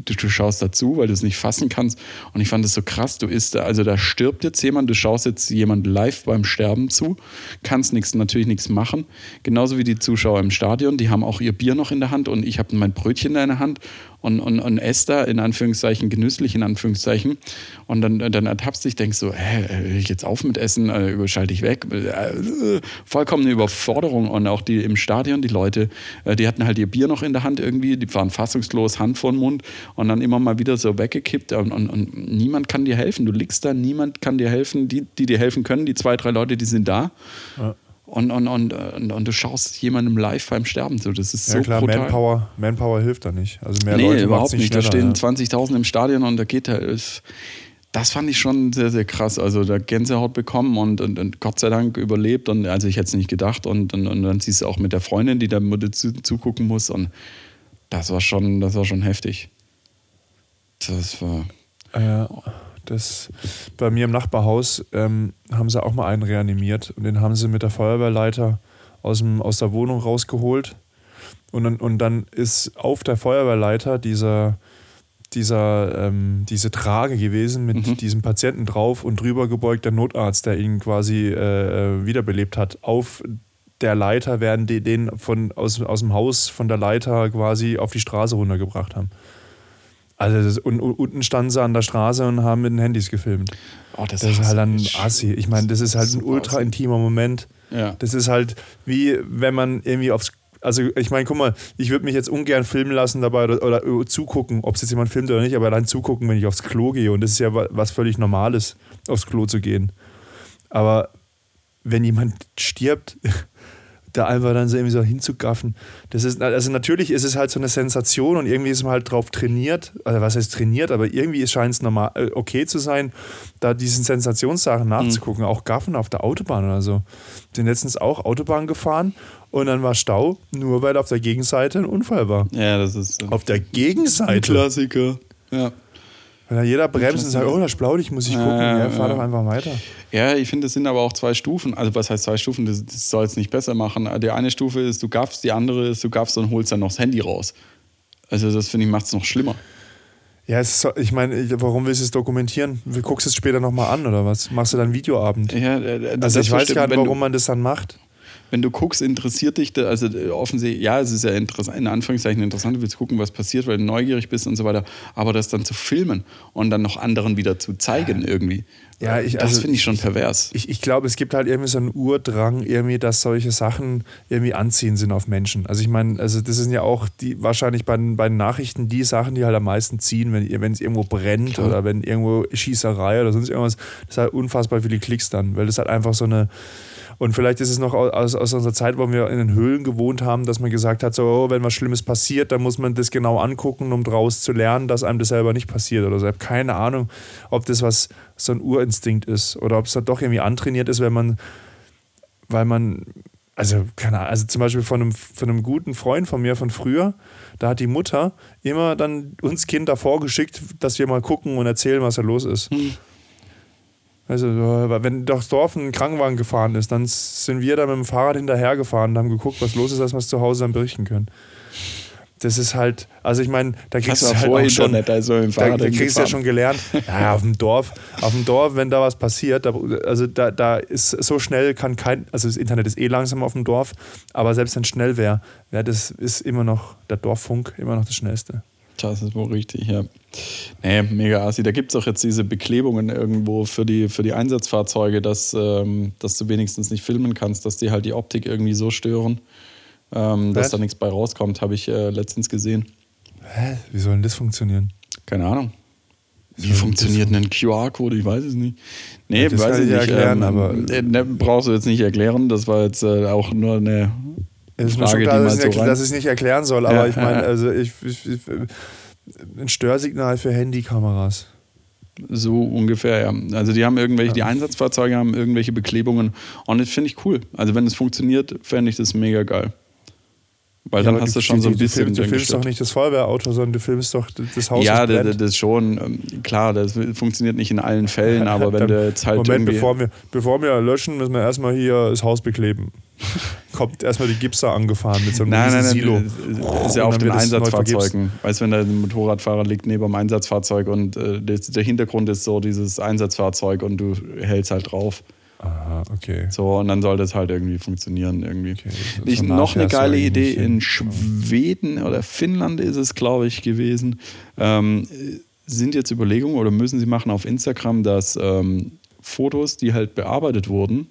du, schaust dazu, weil du es nicht fassen kannst. Und ich fand das so krass. Du ist, also da stirbt jetzt jemand, du schaust jetzt jemand live beim Sterben zu, kannst nichts, natürlich nichts machen. Genauso wie die Zuschauer im Stadion, die haben auch ihr Bier noch in der Hand und ich habe mein Brötchen in der Hand und, und, und esse da in Anführungszeichen genüsslich in Anführungszeichen. Und dann, dann ertappst dich, denkst so, hä, will ich jetzt auf mit Essen, äh, überschalte ich weg, äh, vollkommene Überforderung. Und auch die im Stadion, die Leute, äh, die hatten halt ihr Bier noch in der Hand irgendwie, die waren fassungslos, Hand vor den Mund und dann immer mal wieder so weggekippt. Und, und, und niemand kann dir helfen, du liegst da, niemand kann dir helfen, die, die dir helfen können, die zwei, drei Leute, die sind da. Ja und, und, und, und, du schaust jemandem live beim Sterben zu. Das ist ja, so klar, brutal. Manpower, Manpower hilft da nicht. Also mehr nee, Leute überhaupt nicht. nicht da stehen ja. 20.000 im Stadion und da geht er. Das fand ich schon sehr, sehr krass. Also da Gänsehaut bekommen und, und, und, Gott sei Dank überlebt. Und also ich hätte es nicht gedacht. Und, und, und dann siehst du auch mit der Freundin, die da zu, zugucken muss. Und das war schon, das war schon heftig. Das war. Ja. Das, bei mir im Nachbarhaus ähm, haben sie auch mal einen reanimiert und den haben sie mit der Feuerwehrleiter aus, dem, aus der Wohnung rausgeholt. Und dann, und dann ist auf der Feuerwehrleiter dieser, dieser, ähm, diese Trage gewesen mit mhm. diesem Patienten drauf und drüber gebeugt der Notarzt, der ihn quasi äh, äh wiederbelebt hat. Auf der Leiter werden die den von, aus, aus dem Haus von der Leiter quasi auf die Straße runtergebracht haben. Also das, und, unten standen sie an der Straße und haben mit den Handys gefilmt. Oh, das, das ist halt ein Assi. Ich meine, das ist halt ein ultra intimer Moment. Ja. Das ist halt wie wenn man irgendwie aufs also ich meine, guck mal, ich würde mich jetzt ungern filmen lassen dabei oder, oder zugucken, ob es jetzt jemand filmt oder nicht, aber allein zugucken, wenn ich aufs Klo gehe. Und das ist ja was völlig Normales, aufs Klo zu gehen. Aber wenn jemand stirbt, da einfach dann so irgendwie so hinzugaffen. Das ist, also natürlich ist es halt so eine Sensation und irgendwie ist man halt drauf trainiert, also was heißt trainiert, aber irgendwie scheint es normal äh, okay zu sein, da diesen Sensationssachen nachzugucken, mhm. auch Gaffen auf der Autobahn oder so. Bin letztens auch Autobahn gefahren und dann war Stau, nur weil auf der Gegenseite ein Unfall war. Ja, das ist. Äh, auf der Gegenseite. Klassiker. Ja. Wenn da jeder bremst und sagt, oh, das ist blau, ich muss ich gucken, äh, ja, fahr doch einfach weiter. Ja, ich finde, es sind aber auch zwei Stufen. Also, was heißt zwei Stufen? Das, das soll es nicht besser machen. Die eine Stufe ist, du gaffst, die andere ist, du gaffst und holst dann noch das Handy raus. Also, das finde ich, macht es noch schlimmer. Ja, ist, ich meine, warum willst du es dokumentieren? Guckst du es später nochmal an oder was? Machst du dann Videoabend? Ja, äh, also ich weiß gar nicht, warum man das dann macht wenn du guckst, interessiert dich, also äh, offensichtlich, ja, es ist ja interessant, in Anführungszeichen interessant, du willst gucken, was passiert, weil du neugierig bist und so weiter, aber das dann zu filmen und dann noch anderen wieder zu zeigen ja. irgendwie, ja, ich, das also, finde ich schon pervers. Ich, ich glaube, es gibt halt irgendwie so einen Urdrang, irgendwie, dass solche Sachen irgendwie anziehen sind auf Menschen. Also ich meine, also das sind ja auch die wahrscheinlich bei den, bei den Nachrichten die Sachen, die halt am meisten ziehen, wenn, es irgendwo brennt Klar. oder wenn irgendwo Schießerei oder sonst irgendwas, das ist halt unfassbar viele Klicks dann, weil das halt einfach so eine und vielleicht ist es noch aus, aus unserer Zeit, wo wir in den Höhlen gewohnt haben, dass man gesagt hat, so, oh, wenn was Schlimmes passiert, dann muss man das genau angucken, um daraus zu lernen, dass einem das selber nicht passiert oder so. Ich habe keine Ahnung, ob das was so ein Urinstinkt ist oder ob es dann doch irgendwie antrainiert ist, wenn man, weil man also, keine Ahnung, also zum Beispiel von einem, von einem guten Freund von mir von früher, da hat die Mutter immer dann uns Kinder vorgeschickt, dass wir mal gucken und erzählen, was da los ist. Hm. Also, wenn durchs Dorf ein Krankenwagen gefahren ist, dann sind wir da mit dem Fahrrad hinterhergefahren und haben geguckt, was los ist, dass wir es zu Hause dann berichten können. das ist halt, also ich meine, da kriegst du halt auch schon, also im da, da kriegst du ja schon gelernt, ja, auf dem Dorf, auf dem Dorf, wenn da was passiert, da, also da, da ist so schnell kann kein, also das Internet ist eh langsam auf dem Dorf, aber selbst wenn es schnell wäre, wär das ist immer noch, der Dorffunk immer noch das Schnellste. Das ist wohl richtig, ja. Nee, mega assi. Da gibt es auch jetzt diese Beklebungen irgendwo für die, für die Einsatzfahrzeuge, dass, ähm, dass du wenigstens nicht filmen kannst, dass die halt die Optik irgendwie so stören, ähm, dass da nichts bei rauskommt, habe ich äh, letztens gesehen. Hä? Wie soll denn das funktionieren? Keine Ahnung. Wie funktioniert denn ein QR-Code? Ich weiß es nicht. Nee, ja, das weiß ich nicht. erklären, ähm, aber- äh, ne, brauchst du jetzt nicht erklären. Das war jetzt äh, auch nur eine Es ist mir schon klar, dass, ich, dass ich es nicht erklären soll, aber Ja, ich meine, also ich, ich, ich, ein Störsignal für Handykameras. So ungefähr, ja. Also die haben irgendwelche, die. Einsatzfahrzeuge haben irgendwelche Beklebungen und das finde ich cool. Also wenn es funktioniert, fände ich das mega geil. Weil Ja, dann hast du schon so ein bisschen. Du, filmst- du filmst doch nicht das Feuerwehrauto, sondern du filmst doch das Haus. Ja, das das, das schon. ähm, Klar, das funktioniert nicht in allen Fällen, aber wenn du jetzt halt Moment, bevor wir, bevor wir löschen, müssen wir erstmal hier das Haus bekleben. Kommt erstmal die Gipser angefahren mit so einem Nein, nein, nein, Silo. das ist ja auf den Einsatzfahrzeugen. Weißt du, wenn der Motorradfahrer liegt neben dem Einsatzfahrzeug und äh, der Hintergrund ist so dieses Einsatzfahrzeug und du hältst halt drauf. Aha, okay. So, und dann soll das halt irgendwie funktionieren. Irgendwie. Okay, so- ich, noch eine geile Idee in Schweden oder Finnland ist es, glaube ich, gewesen. Ähm, sind jetzt Überlegungen oder müssen sie machen auf Instagram, dass ähm, Fotos, die halt bearbeitet wurden,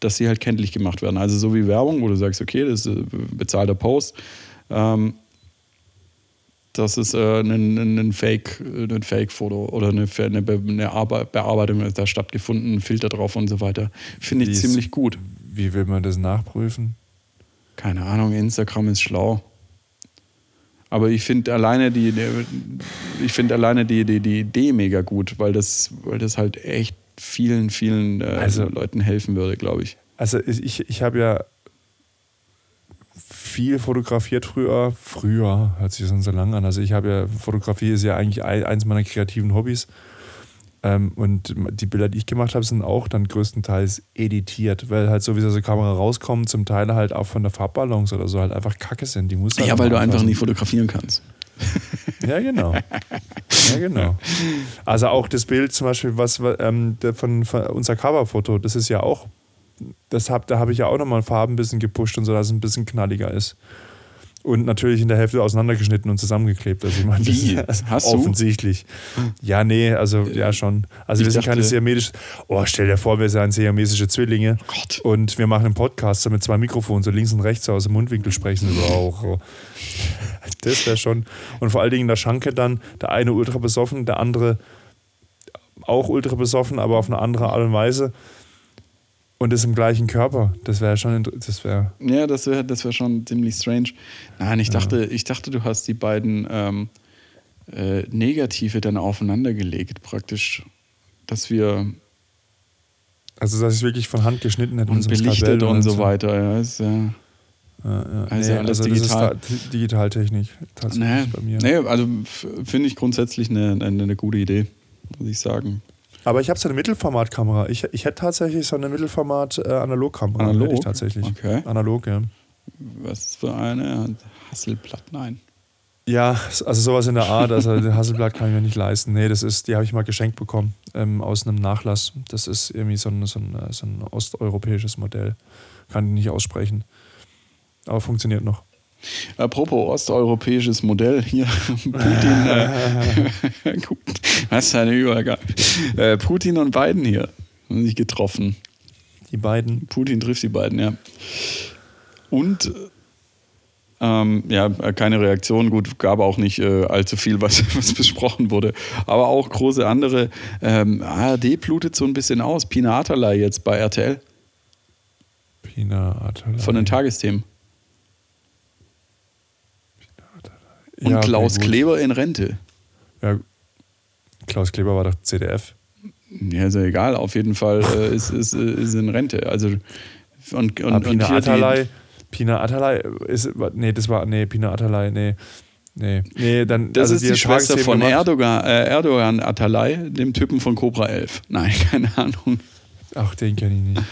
dass sie halt kenntlich gemacht werden. Also so wie Werbung, wo du sagst, okay, das ist äh, bezahlter Post. Ähm, das ist äh, ein, ein, Fake, ein Fake-Foto oder eine, eine, eine Arbe- Bearbeitung da stattgefunden, ein Filter drauf und so weiter. Finde ich ist- ziemlich gut. Wie will man das nachprüfen? Keine Ahnung, Instagram ist schlau. Aber ich finde alleine die, ich finde alleine die, die, die Idee mega gut, weil das, weil das halt echt vielen, vielen äh, Also- Leuten helfen würde, glaube ich. Also ich, ich habe ja viel fotografiert früher. Früher hört sich schon so lang an. Also ich habe ja, Fotografie ist ja eigentlich ein- eins meiner kreativen Hobbys. Ähm, und die Bilder, die ich gemacht habe, sind auch dann größtenteils editiert, weil halt so wie sie aus der Kamera rauskommen, zum Teil halt auch von der Farbbalance oder so halt einfach kacke sind. Die muss halt Ja, weil du einfach nicht fotografieren kannst. Ja, genau. Ja, genau. Also auch das Bild zum Beispiel, was ähm, von, von unser Coverfoto, das ist ja auch, das hab, da habe ich ja auch nochmal Farben ein bisschen gepusht und so, dass es ein bisschen knalliger ist. Und natürlich in der Hälfte auseinandergeschnitten und zusammengeklebt. Also ich meine, das Wie? Hast du? offensichtlich. Ja, nee, also ja schon. Also wir sind keine siamesische. Oh, stell dir vor, wir seien siamesische Zwillinge. Gott. Und wir machen einen Podcast mit zwei Mikrofonen, so links und rechts so aus dem Mundwinkel sprechen. So auch. Das wäre schon. Und vor allen Dingen in der Schanke dann, der eine ultra besoffen, der andere auch ultra besoffen, aber auf eine andere Art und Weise. Und das im gleichen Körper. Das wäre schon, das wäre. Ja, das wäre das wär schon ziemlich strange. Nein, ich dachte, ich dachte, du hast die beiden ähm, äh, Negative dann aufeinander gelegt, praktisch. Dass wir Also, dass ich wirklich von Hand geschnitten hätte. und so belichtet Skalpell und oder so weiter. Ja, ist, ja. Ja, ja. Also nee, alles also das digital. ist da- Digitaltechnik tatsächlich Nee, bei mir. nee, also finde ich grundsätzlich eine, eine, eine gute Idee, muss ich sagen. Aber ich habe so eine Mittelformatkamera. Ich, ich hätte tatsächlich so eine Mittelformat-Analogkamera. Analog? Hätte ich tatsächlich. Okay. Analog, ja. Was für eine Hasselblatt? Nein. Ja, also sowas in der Art. Also den Hasselblatt kann ich mir nicht leisten. Nee, das ist, die habe ich mal geschenkt bekommen ähm, aus einem Nachlass. Das ist irgendwie so ein, so, ein, äh, so ein osteuropäisches Modell. Kann ich nicht aussprechen. Aber funktioniert noch. Apropos osteuropäisches Modell, hier Putin. Äh, gut, was eine Übergang. Äh, Putin und Biden hier haben sich getroffen. Die beiden. Putin trifft die beiden, ja. Und ähm, ja, keine Reaktion. Gut, gab auch nicht äh, allzu viel, was, was besprochen wurde. Aber auch große andere. Ähm, ARD blutet so ein bisschen aus. Pina Atalay jetzt bei RTL Pina Atalay. von den Tagesthemen. Und Ja, okay, Klaus gut. Kleber in Rente. Ja, Klaus Kleber war doch CDF. Ja, ist ja egal. Auf jeden Fall äh, ist, ist, ist in Rente. Also und, und, Ah, Pina die- Atalay. Pina Atalay ist. Nee, das war. Nee, Pina Atalay, nee. Nee, nee, dann. Das also ist die, hat Schwester von gemacht. Erdogan, äh, Erdogan Atalay, dem Typen von Cobra 11. Nein, keine Ahnung. Ach, den kenne ich nicht.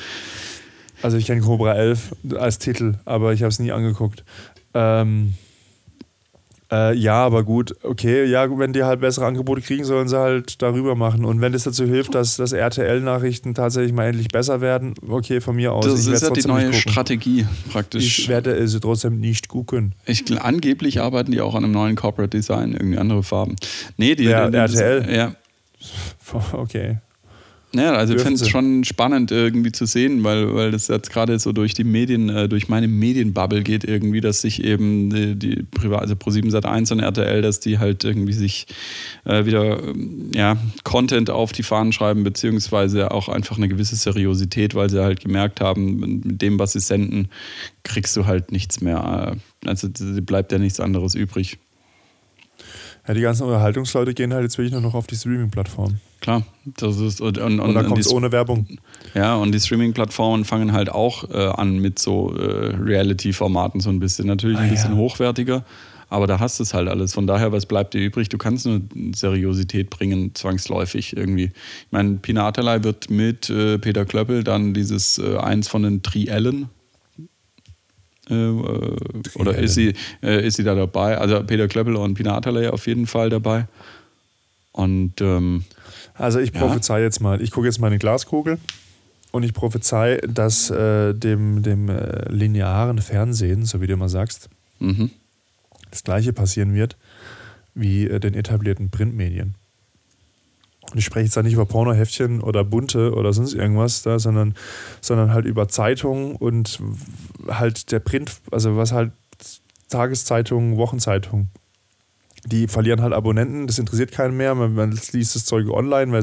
Also ich kenne Cobra 11 als Titel, aber ich habe es nie angeguckt. Ähm, Äh, ja, aber gut, okay, ja, wenn die halt bessere Angebote kriegen, sollen sie halt darüber machen. Und wenn das dazu hilft, dass, dass RTL-Nachrichten tatsächlich mal endlich besser werden, okay, von mir aus. Das ist ja die neue Strategie praktisch. Ich werde sie trotzdem nicht gucken. Ich, angeblich arbeiten die auch an einem neuen Corporate Design, irgendwie andere Farben. Nee, die, ja, die RTL. Ja. Okay. Ja, also ich finde es schon spannend irgendwie zu sehen, weil, weil das jetzt gerade so durch die Medien, äh, durch meine Medienbubble geht irgendwie, dass sich eben die, die Privat, also Pro7 Sat 1 und RTL, dass die halt irgendwie sich äh, wieder ähm, ja, Content auf die Fahnen schreiben, beziehungsweise auch einfach eine gewisse Seriosität, weil sie halt gemerkt haben, mit dem, was sie senden, kriegst du halt nichts mehr. Äh, also bleibt ja nichts anderes übrig. Ja, die ganzen Unterhaltungsleute gehen halt jetzt wirklich nur noch auf die Streaming-Plattform. Klar, das ist und, und, und dann kommt es ohne Werbung. Ja, und die Streaming-Plattformen fangen halt auch äh, an mit so äh, Reality-Formaten so ein bisschen. Natürlich ein ah, bisschen ja. hochwertiger, aber da hast du es halt alles. Von daher, was bleibt dir übrig? Du kannst nur Seriosität bringen, zwangsläufig irgendwie. Ich meine, Pina Atalay wird mit äh, Peter Klöppel dann dieses äh, eins von den Triellen oder ist sie, äh, ist sie da dabei? Also Peter Klöppel und Pina Atalay auf jeden Fall dabei. Und ähm, also ich prophezei ja. jetzt mal, ich gucke jetzt mal in die Glaskugel und ich prophezei, dass äh, dem, dem äh, linearen Fernsehen, so wie du immer sagst, mhm. das gleiche passieren wird wie äh, den etablierten Printmedien. Und ich spreche jetzt da nicht über Pornoheftchen oder Bunte oder sonst irgendwas da, sondern, sondern halt über Zeitungen und halt der Print, also was halt Tageszeitungen, Wochenzeitungen die verlieren halt Abonnenten, das interessiert keinen mehr. Man, man liest das Zeug online, weil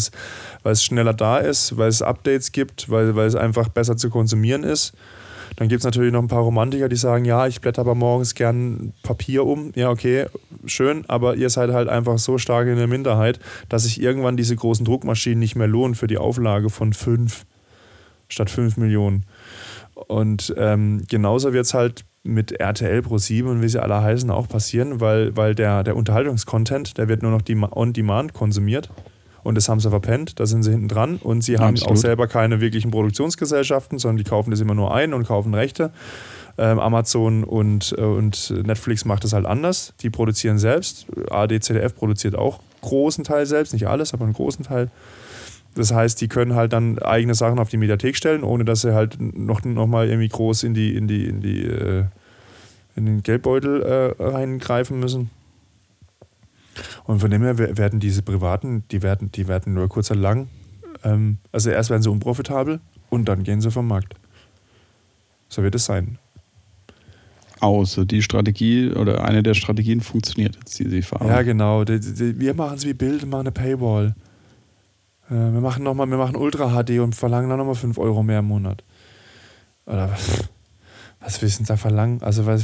es, schneller da ist, weil es Updates gibt, weil es einfach besser zu konsumieren ist. Dann gibt es natürlich noch ein paar Romantiker, die sagen, ja, ich blätter aber morgens gern Papier um. Ja, okay, schön, aber ihr seid halt einfach so stark in der Minderheit, dass sich irgendwann diese großen Druckmaschinen nicht mehr lohnen für die Auflage von fünf statt fünf Millionen. Und ähm, genauso wird es halt mit RTL Pro 7 und wie sie alle heißen auch passieren, weil, weil der, der Unterhaltungskontent, der wird nur noch on demand konsumiert. Und das haben sie verpennt, da sind sie hinten dran und sie haben Absolut. auch selber keine wirklichen Produktionsgesellschaften, sondern die kaufen das immer nur ein und kaufen Rechte. Ähm, Amazon und, äh, und Netflix macht das halt anders. Die produzieren selbst. AD, ZDF produziert auch großen Teil selbst, nicht alles, aber einen großen Teil. Das heißt, die können halt dann eigene Sachen auf die Mediathek stellen, ohne dass sie halt noch, noch mal irgendwie groß in die, in die, in die, äh, in den Geldbeutel äh, reingreifen müssen. Und von dem her werden diese Privaten, die werden, die werden nur kurz und lang, ähm, also erst werden sie unprofitabel und dann gehen sie vom Markt. So wird es sein. Außer die Strategie oder eine der Strategien funktioniert jetzt, die sie fahren. Ja, genau. Die, die, wir machen es wie Bild, machen eine Paywall. Äh, wir machen noch mal, wir machen Ultra HD und verlangen dann nochmal 5 Euro mehr im Monat. Oder was, was wir da verlangen? Also was,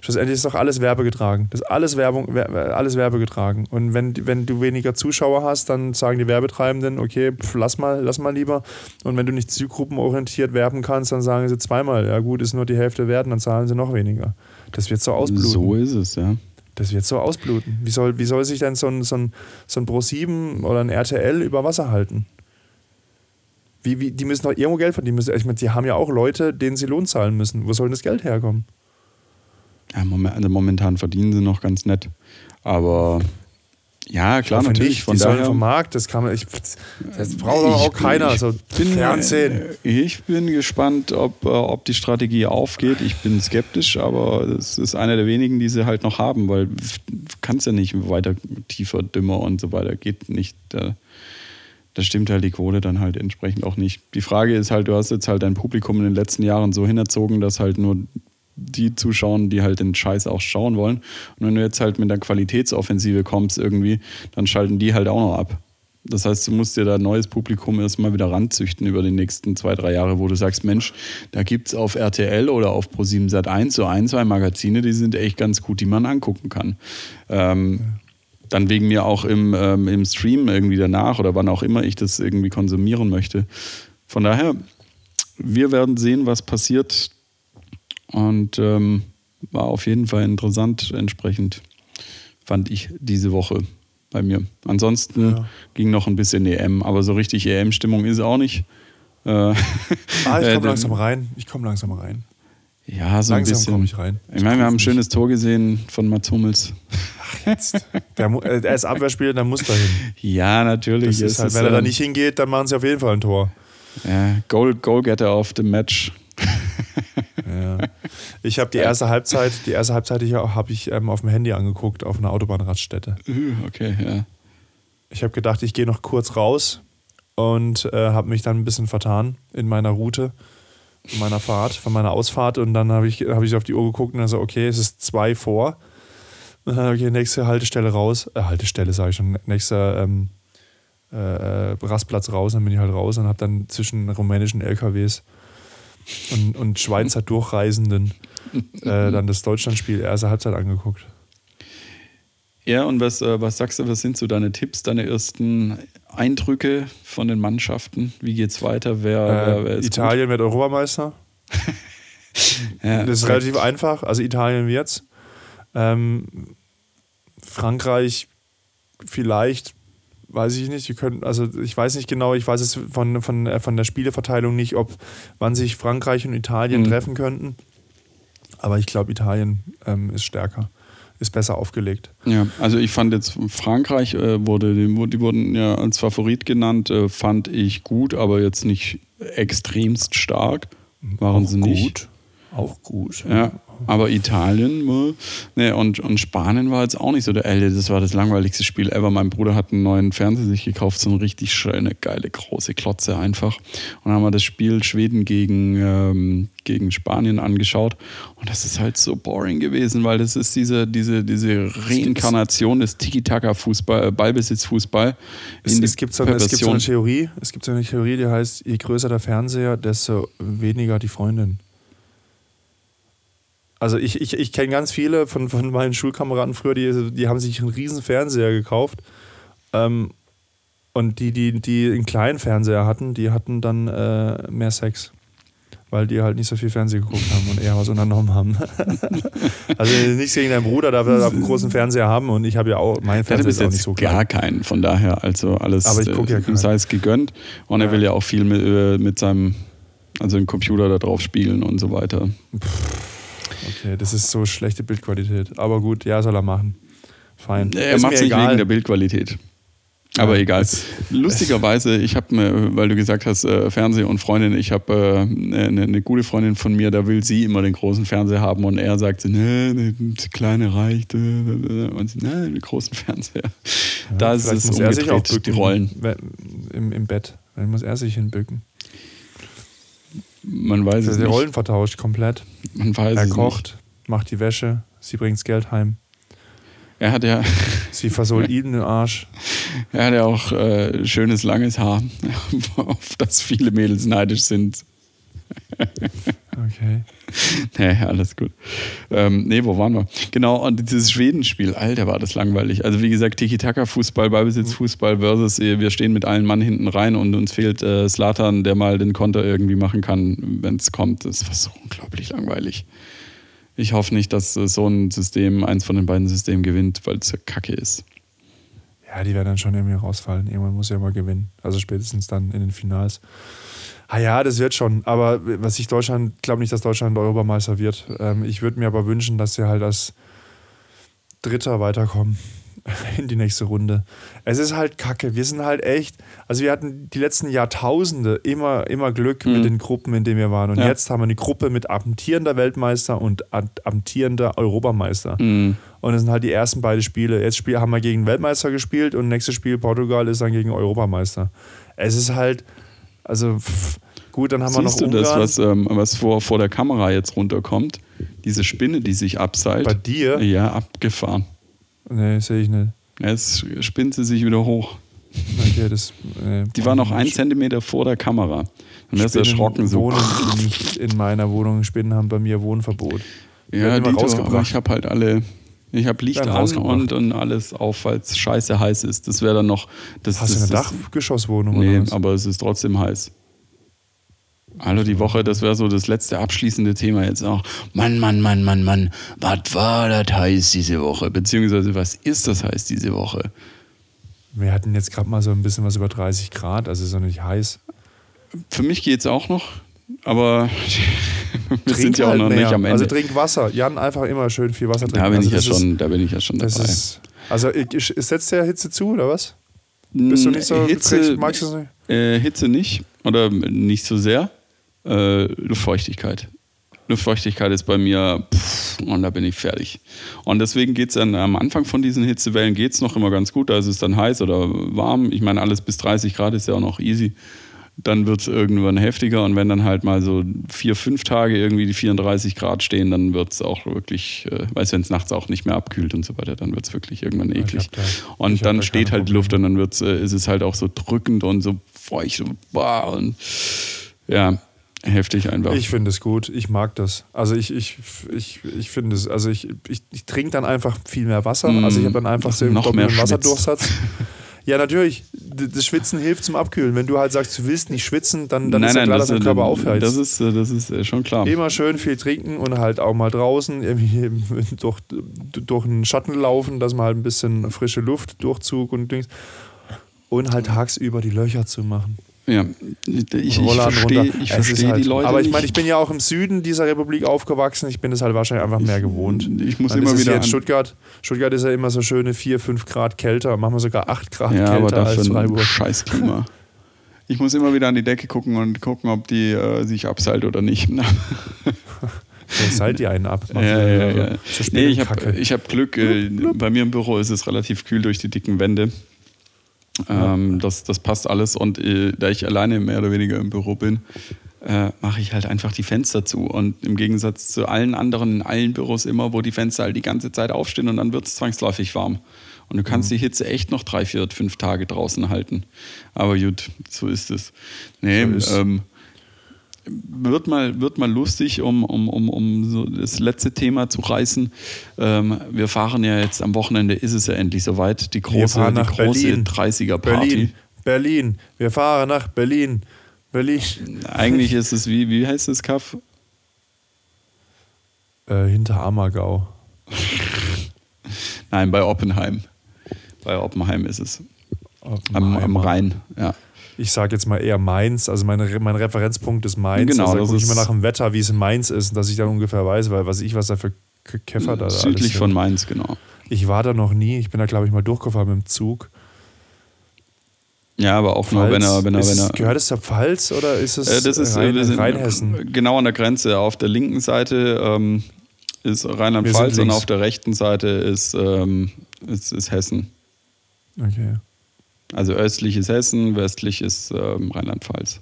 schlussendlich ist doch alles werbegetragen. Das ist alles Werbung, alles werbegetragen. Und wenn, wenn du weniger Zuschauer hast, dann sagen die Werbetreibenden, okay, pf, lass mal, lass mal lieber. Und wenn du nicht zielgruppenorientiert werben kannst, dann sagen sie zweimal, ja gut, ist nur die Hälfte wert, dann zahlen sie noch weniger. Das wird so ausbluten. So ist es, ja. Das wird so ausbluten. Wie soll, wie soll sich denn so ein, so ein, so ein Pro7 oder ein RTL über Wasser halten? Wie, wie, die müssen doch irgendwo Geld verdienen. Ich meine, die haben ja auch Leute, denen sie Lohn zahlen müssen. Wo soll denn das Geld herkommen? Ja, also momentan verdienen sie noch ganz nett. Aber ja, klar, natürlich. Nicht. Von die daher, vom Markt, das kann man, ich, das braucht doch auch keiner. Also bin, Fernsehen. Ich bin gespannt, ob, äh, ob die Strategie aufgeht. Ich bin skeptisch, aber es ist einer der wenigen, die sie halt noch haben, weil du kannst ja nicht weiter tiefer, dümmer und so weiter. Geht nicht. Da, da stimmt halt die Quote dann halt entsprechend auch nicht. Die Frage ist halt, du hast jetzt halt dein Publikum in den letzten Jahren so hinerzogen, dass halt nur die zuschauen, die halt den Scheiß auch schauen wollen. Und wenn du jetzt halt mit der Qualitätsoffensive kommst irgendwie, dann schalten die halt auch noch ab. Das heißt, du musst dir da neues Publikum erstmal wieder ranzüchten über die nächsten zwei, drei Jahre, wo du sagst, Mensch, da gibt es auf RTL oder auf Pro7 Sat 1 so ein, zwei Magazine, die sind echt ganz gut, die man angucken kann. Ähm, dann wegen mir auch im, ähm, im Stream irgendwie danach oder wann auch immer ich das irgendwie konsumieren möchte. Von daher, wir werden sehen, was passiert. Und ähm, war auf jeden Fall interessant entsprechend, fand ich diese Woche bei mir. Ansonsten ja. ging noch ein bisschen EM, aber so richtig EM-Stimmung ist auch nicht. Äh, ah, ich komme langsam rein. Ich komme langsam rein. Ja, so ein Langsam bisschen. komme ich rein. Ich meine, wir haben ein schönes Tor gesehen von Mats Hummels. Der, mu- äh, er ist Abwehrspieler, der muss da hin. Ja, natürlich. Das ist halt, wenn er da ähm, nicht hingeht, dann machen sie auf jeden Fall ein Tor. Ja, Goal, Goalgetter of the Match. Ja. Ich habe die erste Halbzeit, die erste Halbzeit habe ich ähm, auf dem Handy angeguckt, auf einer Autobahnraststätte. Uh, Okay, ja. Ich habe gedacht, ich gehe noch kurz raus und äh, habe mich dann ein bisschen vertan in meiner Route, in meiner Fahrt, von meiner Ausfahrt. Und dann habe ich, hab ich auf die Uhr geguckt und dann so, okay, es ist zwei vor. Und dann, okay, nächste Haltestelle raus. Äh, Haltestelle sage ich schon, nächster ähm, äh, äh, Rastplatz raus. Dann bin ich halt raus und habe dann zwischen rumänischen LKWs und, und Schweizer Durchreisenden äh, dann das Deutschlandspiel erste Halbzeit angeguckt. Ja, und was, äh, was sagst du, was sind so deine Tipps, deine ersten Eindrücke von den Mannschaften? Wie geht's weiter? Wer, wer, wer Äh, ist Italien wird Europameister. gut? Ja, Das ist okay. relativ einfach. Also Italien wird's. Ähm, Frankreich vielleicht, weiß ich nicht. Wir können, also ich weiß nicht genau, ich weiß es von, von, äh, von der Spieleverteilung nicht, ob wann sich Frankreich und Italien Mhm. treffen könnten. Aber ich glaube, Italien ähm, ist stärker, ist besser aufgelegt. Ja, also ich fand jetzt Frankreich äh, wurde, die, wurden ja als Favorit genannt, äh, fand ich gut, aber jetzt nicht extremst stark. Waren sie nicht. Auch gut. Ja, aber Italien ne, und, und Spanien war jetzt auch nicht so der Elde. Das war das langweiligste Spiel ever. Mein Bruder hat einen neuen Fernseher sich gekauft, so eine richtig schöne, geile, große Klotze einfach. Und dann haben wir das Spiel Schweden gegen, ähm, gegen Spanien angeschaut. Und das ist halt so boring gewesen, weil das ist diese, diese, diese Reinkarnation des Tiki-Taka-Fußball, äh, Ballbesitzfußball. Es, es, gibt so, eine- es gibt so eine Theorie, es gibt so eine Theorie, die heißt, je größer der Fernseher, desto weniger die Freundin. Also ich, ich, ich kenne ganz viele von, von meinen Schulkameraden früher, die, die haben sich einen riesen Fernseher gekauft. Ähm, und die, die, die einen kleinen Fernseher hatten, die hatten dann äh, mehr Sex. Weil die halt nicht so viel Fernsehen geguckt haben und eher was unternommen haben. also nichts gegen deinen Bruder, darf er einen großen Fernseher haben und ich habe ja auch, mein Fernseher ist auch nicht so klein. gar keinen, von daher, also alles Aber ich guck ja äh, sei es gegönnt. Und er Ja. will ja auch viel mit, äh, mit seinem, also den Computer da drauf spielen und so weiter. Okay, das ist so schlechte Bildqualität. Aber gut, ja, soll er machen. Fein. Er macht es nicht egal. wegen der Bildqualität. Aber Ja, egal. es- Lustigerweise, ich habe mir, weil du gesagt hast, äh, Fernseher und Freundin, ich habe äh, eine, eine gute Freundin von mir, da will sie immer den großen Fernseher haben und er sagt, so, nee, der kleine reicht. äh, Und sie, nee, den großen Fernseher. da ist es muss er sich auch umgedreht, bücken. die Rollen. Im, Im Bett. Dann muss er sich hinbücken. Man weiß Also es die nicht. Rollen vertauscht komplett. Man weiß Er es kocht, macht die Wäsche, sie bringt's Geld heim. Nicht. Er hat ja, Sie versohlt ihn den Arsch. er hat ja auch äh, schönes langes Haar, auf das viele Mädels neidisch sind. Okay. Nee, alles gut. Ähm, nee, wo waren wir? Genau, und dieses Schwedenspiel, Alter, war das langweilig. Also wie gesagt, Tiki-Taka-Fußball, Ballbesitz-Fußball versus äh, wir stehen mit allen Mann hinten rein und uns fehlt äh, Slatan, der mal den Konter irgendwie machen kann, wenn es kommt. Das war so unglaublich langweilig. Ich hoffe nicht, dass äh, so ein System, eins von den beiden Systemen gewinnt, weil es so kacke ist. Ja, die werden dann schon irgendwie rausfallen. Irgendwann muss ja mal gewinnen. Also spätestens dann in den Finals. Ah ja, das wird schon. Aber was ich Deutschland, glaube nicht, dass Deutschland Europameister wird. Ähm, ich würde mir aber wünschen, dass sie halt als Dritter weiterkommen in die nächste Runde. Es ist halt kacke. Wir sind halt echt. Also wir hatten die letzten Jahrtausende immer, immer Glück mit den Gruppen, in denen wir waren. Und Ja. jetzt haben wir eine Gruppe mit amtierender Weltmeister und am- amtierender Europameister. Und das sind halt die ersten beiden Spiele. Jetzt haben wir gegen Weltmeister gespielt und nächstes Spiel Portugal ist dann gegen Europameister. Es ist halt, also pff, gut, dann haben wir noch Siehst du Ungarn. das, was, ähm, was vor, vor der Kamera jetzt runterkommt? Diese Spinne, die sich abseilt. Bei dir? Ja, abgefahren. Nee, sehe ich nicht. Jetzt spinnt sie sich wieder hoch. Okay, das, nee, Die war noch ein Zentimeter vor der Kamera. Und er ist erschrocken so. Wohnen nicht in meiner Wohnung. Spinnen haben bei mir Wohnverbot. Ja, aber rausgebracht. ich habe halt alle. Ich habe Licht an und, und alles auf, falls scheiße heiß ist. Das wäre dann noch. Das, Hast das, du eine das, Dachgeschosswohnung Nee, oder was? aber es ist trotzdem heiß. Hallo, die Woche, das wäre so das letzte abschließende Thema jetzt auch. Mann, Mann, Mann, Mann, Mann, was war das heiß diese Woche? Beziehungsweise, was ist das heiß diese Woche? Wir hatten jetzt gerade mal so ein bisschen was über 30 Grad, also ist noch nicht heiß. Für mich geht es auch noch, aber Wir sind ja auch halt noch mehr. nicht am Ende. Also trink Wasser. Jan, einfach immer schön viel Wasser trinken. da, bin also ich ja schon, Ist, da bin ich ja schon dabei. ist, also setzt der Hitze zu, oder was? Bist du nicht so Hitze, magst du nicht? Äh, Hitze nicht oder nicht so sehr. Äh, Luftfeuchtigkeit. Luftfeuchtigkeit ist bei mir pff, und da bin ich fertig. Und deswegen geht es dann am Anfang von diesen Hitzewellen geht's noch immer ganz gut. Da ist es dann heiß oder warm. Ich meine, alles bis 30 Grad ist ja auch noch easy. Dann wird es irgendwann heftiger und wenn dann halt mal so vier, fünf Tage irgendwie die 34 Grad stehen, dann wird es auch wirklich, äh, weißt du, wenn es nachts auch nicht mehr abkühlt und so weiter, dann wird es wirklich irgendwann eklig. da- und dann da steht halt die Luft und dann wird's, äh, ist es halt auch so drückend und so feucht und, boah, und ja, heftig einfach. Ich finde es gut, ich mag das. Also ich, ich, ich, ich finde es, also ich, ich, ich trinke dann einfach viel mehr Wasser. Mm, also ich habe dann einfach so einen noch mehr. Wasserdurchsatz. Ja, natürlich. Das Schwitzen hilft zum Abkühlen. Wenn du halt sagst, du willst nicht schwitzen, dann, dann ist ja klar, dass dein Körper aufheizt. das ist, äh, das ist äh, schon klar. Immer schön viel trinken und halt auch mal draußen irgendwie durch, durch den Schatten laufen, dass man halt ein bisschen frische Luft, Durchzug und Dings. Und halt tagsüber die Löcher zu machen. Ja, ich, ich verstehe verstehe halt, die Leute Aber ich meine, ich bin ja auch im Süden dieser Republik aufgewachsen. Ich bin es halt wahrscheinlich einfach mehr gewohnt. ich muss Dann immer wieder hier in Stuttgart. Stuttgart ist ja immer so schöne 4, 5 Grad kälter. Machen wir sogar 8 Grad ja, kälter aber dafür als ein Freiburg. scheiß Klima. Ich muss immer wieder an die Decke gucken und gucken, ob die äh, sich abseilt oder nicht. Dann seid ihr einen ab. ja, ja, ja. Nee, ich habe hab Glück. Äh, bei mir im Büro ist es relativ kühl durch die dicken Wände. Ähm, das, das passt alles. Und äh, da ich alleine mehr oder weniger im Büro bin, äh, mache ich halt einfach die Fenster zu. Und im Gegensatz zu allen anderen, in allen Büros immer, wo die Fenster halt die ganze Zeit aufstehen und dann wird es zwangsläufig warm. Und du kannst die Hitze echt noch drei, vier, fünf Tage draußen halten. Aber gut, so ist es. Nee, So ist- ähm, wird mal, wird mal lustig, um, um, um, um so das letzte Thema zu reißen. Ähm, wir fahren ja jetzt am Wochenende, ist es ja endlich soweit, die große, die große Berlin. 30er-Party. Berlin, Berlin. Wir fahren nach Berlin. Berlin. Eigentlich ist es, wie, wie heißt das Kaff? Äh, hinter Ammergau. Nein, bei Oppenheim. Bei Oppenheim ist es. Am, am Rhein, ja. Ich sage jetzt mal eher Mainz. Also meine, mein Referenzpunkt ist Mainz. Genau, also da das gucke ich ist- mal nach dem Wetter, wie es in Mainz ist, dass ich dann ungefähr weiß, weil was ich, was da für Käfer da alles Südlich von Mainz, genau. Ich war da noch nie. Ich bin da, glaube ich, mal durchgefahren mit dem Zug. Ja, aber auch nur, Pfalz. wenn er, wenn er, ist wenn er. gehört es zur Pfalz oder ist es Äh, das ist Rhein, äh, sind Rheinhessen? genau an der Grenze. Auf der linken Seite ähm, ist Rheinland-Pfalz und auf der rechten Seite ist, ähm, ist, ist Hessen. Okay. Also östlich ist Hessen, westlich ist ähm, Rheinland-Pfalz.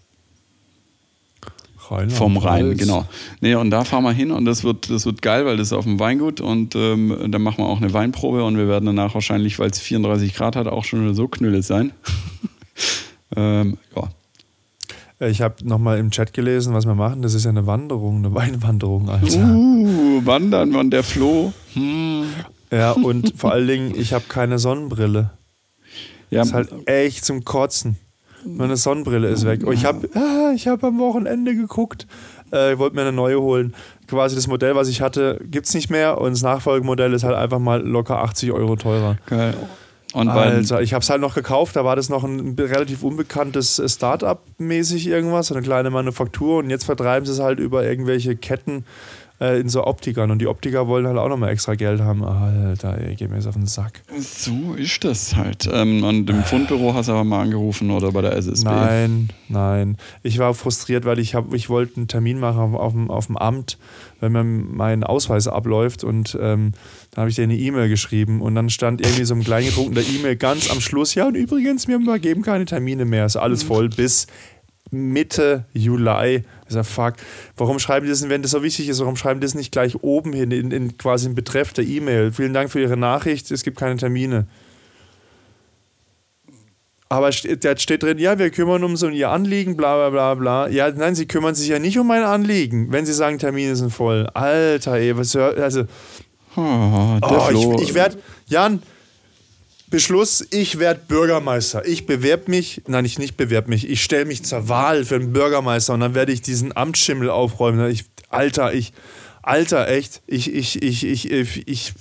Rheinland, Vom Rhein, genau. Nee, und da fahren wir hin und das wird, das wird geil, weil das ist auf dem Weingut und ähm, dann machen wir auch eine Weinprobe und wir werden danach wahrscheinlich, weil es 34 Grad hat, auch schon wieder so knülle sein. ähm, ja. Ich habe nochmal im Chat gelesen, was wir machen. Das ist ja eine Wanderung, eine Weinwanderung, Alter. Uh, wandern von der Floh. Hm. Ja, und vor allen Dingen, ich habe keine Sonnenbrille. Ja, Das ist halt echt zum Kotzen. Meine Sonnenbrille ist weg. Oh, ich habe ah, ich hab am Wochenende geguckt. Äh, ich wollte mir eine neue holen. Quasi das Modell, was ich hatte, gibt es nicht mehr. Und das Nachfolgemodell ist halt einfach mal locker 80 Euro teurer. geil. Und Alter, ich habe es halt noch gekauft. Da war das noch ein relativ unbekanntes äh, Start-up-mäßig irgendwas, so eine kleine Manufaktur. Und jetzt vertreiben sie es halt über irgendwelche Ketten äh, in so Optikern. Und die Optiker wollen halt auch nochmal extra Geld haben. Alter, ey, geh mir jetzt auf den Sack. so ist das halt. Ähm, und im Fundbüro hast du aber mal angerufen oder bei der SSB. Nein, nein. Ich war frustriert, weil ich, hab, ich wollte einen Termin machen auf, auf, dem, auf dem Amt, wenn mir mein Ausweis abläuft. Und ähm, dann habe ich dir eine E-Mail geschrieben. Und dann stand irgendwie so ein kleingedruckter E-Mail ganz am Schluss. Ja, und übrigens, wir geben keine Termine mehr. Ist alles voll bis Mitte Juli. Ich sag, fuck, warum schreiben die das, denn, wenn das so wichtig ist, warum schreiben die das nicht gleich oben hin, in, in quasi im Betreff der E-Mail? Vielen Dank für Ihre Nachricht, es gibt keine Termine. Aber da steht drin, ja, wir kümmern uns um Ihr Anliegen, bla bla bla bla. Ja, nein, Sie kümmern sich ja nicht um mein Anliegen, wenn Sie sagen, Termine sind voll. Alter, ey, was hör- also, Oh, oh, ich, ich werde, Jan, Beschluss, ich werde Bürgermeister. Ich bewerbe mich, nein, ich nicht bewerbe mich, ich stelle mich zur Wahl für den Bürgermeister und dann werde ich diesen Amtsschimmel aufräumen. Ich, Alter, ich, Alter, echt, ich, ich, ich, ich, ich, ich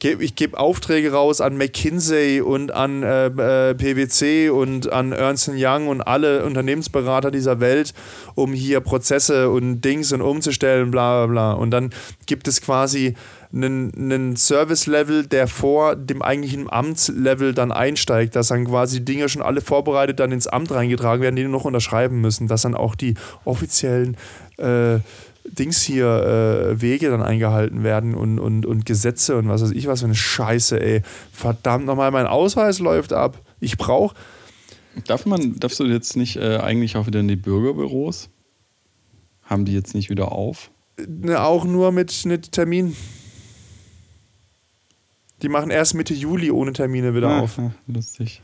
gebe ich geb Aufträge raus an McKinsey und an äh, äh, PwC und an Ernst Young und alle Unternehmensberater dieser Welt, um hier Prozesse und Dings und umzustellen, bla bla bla. Und dann gibt es quasi einen, einen Service-Level, der vor dem eigentlichen Amtslevel dann einsteigt, dass dann quasi Dinge schon alle vorbereitet dann ins Amt reingetragen werden, die noch unterschreiben müssen, dass dann auch die offiziellen äh, Dings hier, äh, Wege dann eingehalten werden und, und, und Gesetze und was weiß ich, was für eine Scheiße, ey. Verdammt nochmal, mein Ausweis läuft ab. Ich brauche. Darf man, darfst du jetzt nicht äh, eigentlich auch wieder in die Bürgerbüros? Haben die jetzt nicht wieder auf? Ne, auch nur mit, mit Termin. Die machen erst Mitte Juli ohne Termine wieder Ah, auf. ah, Lustig.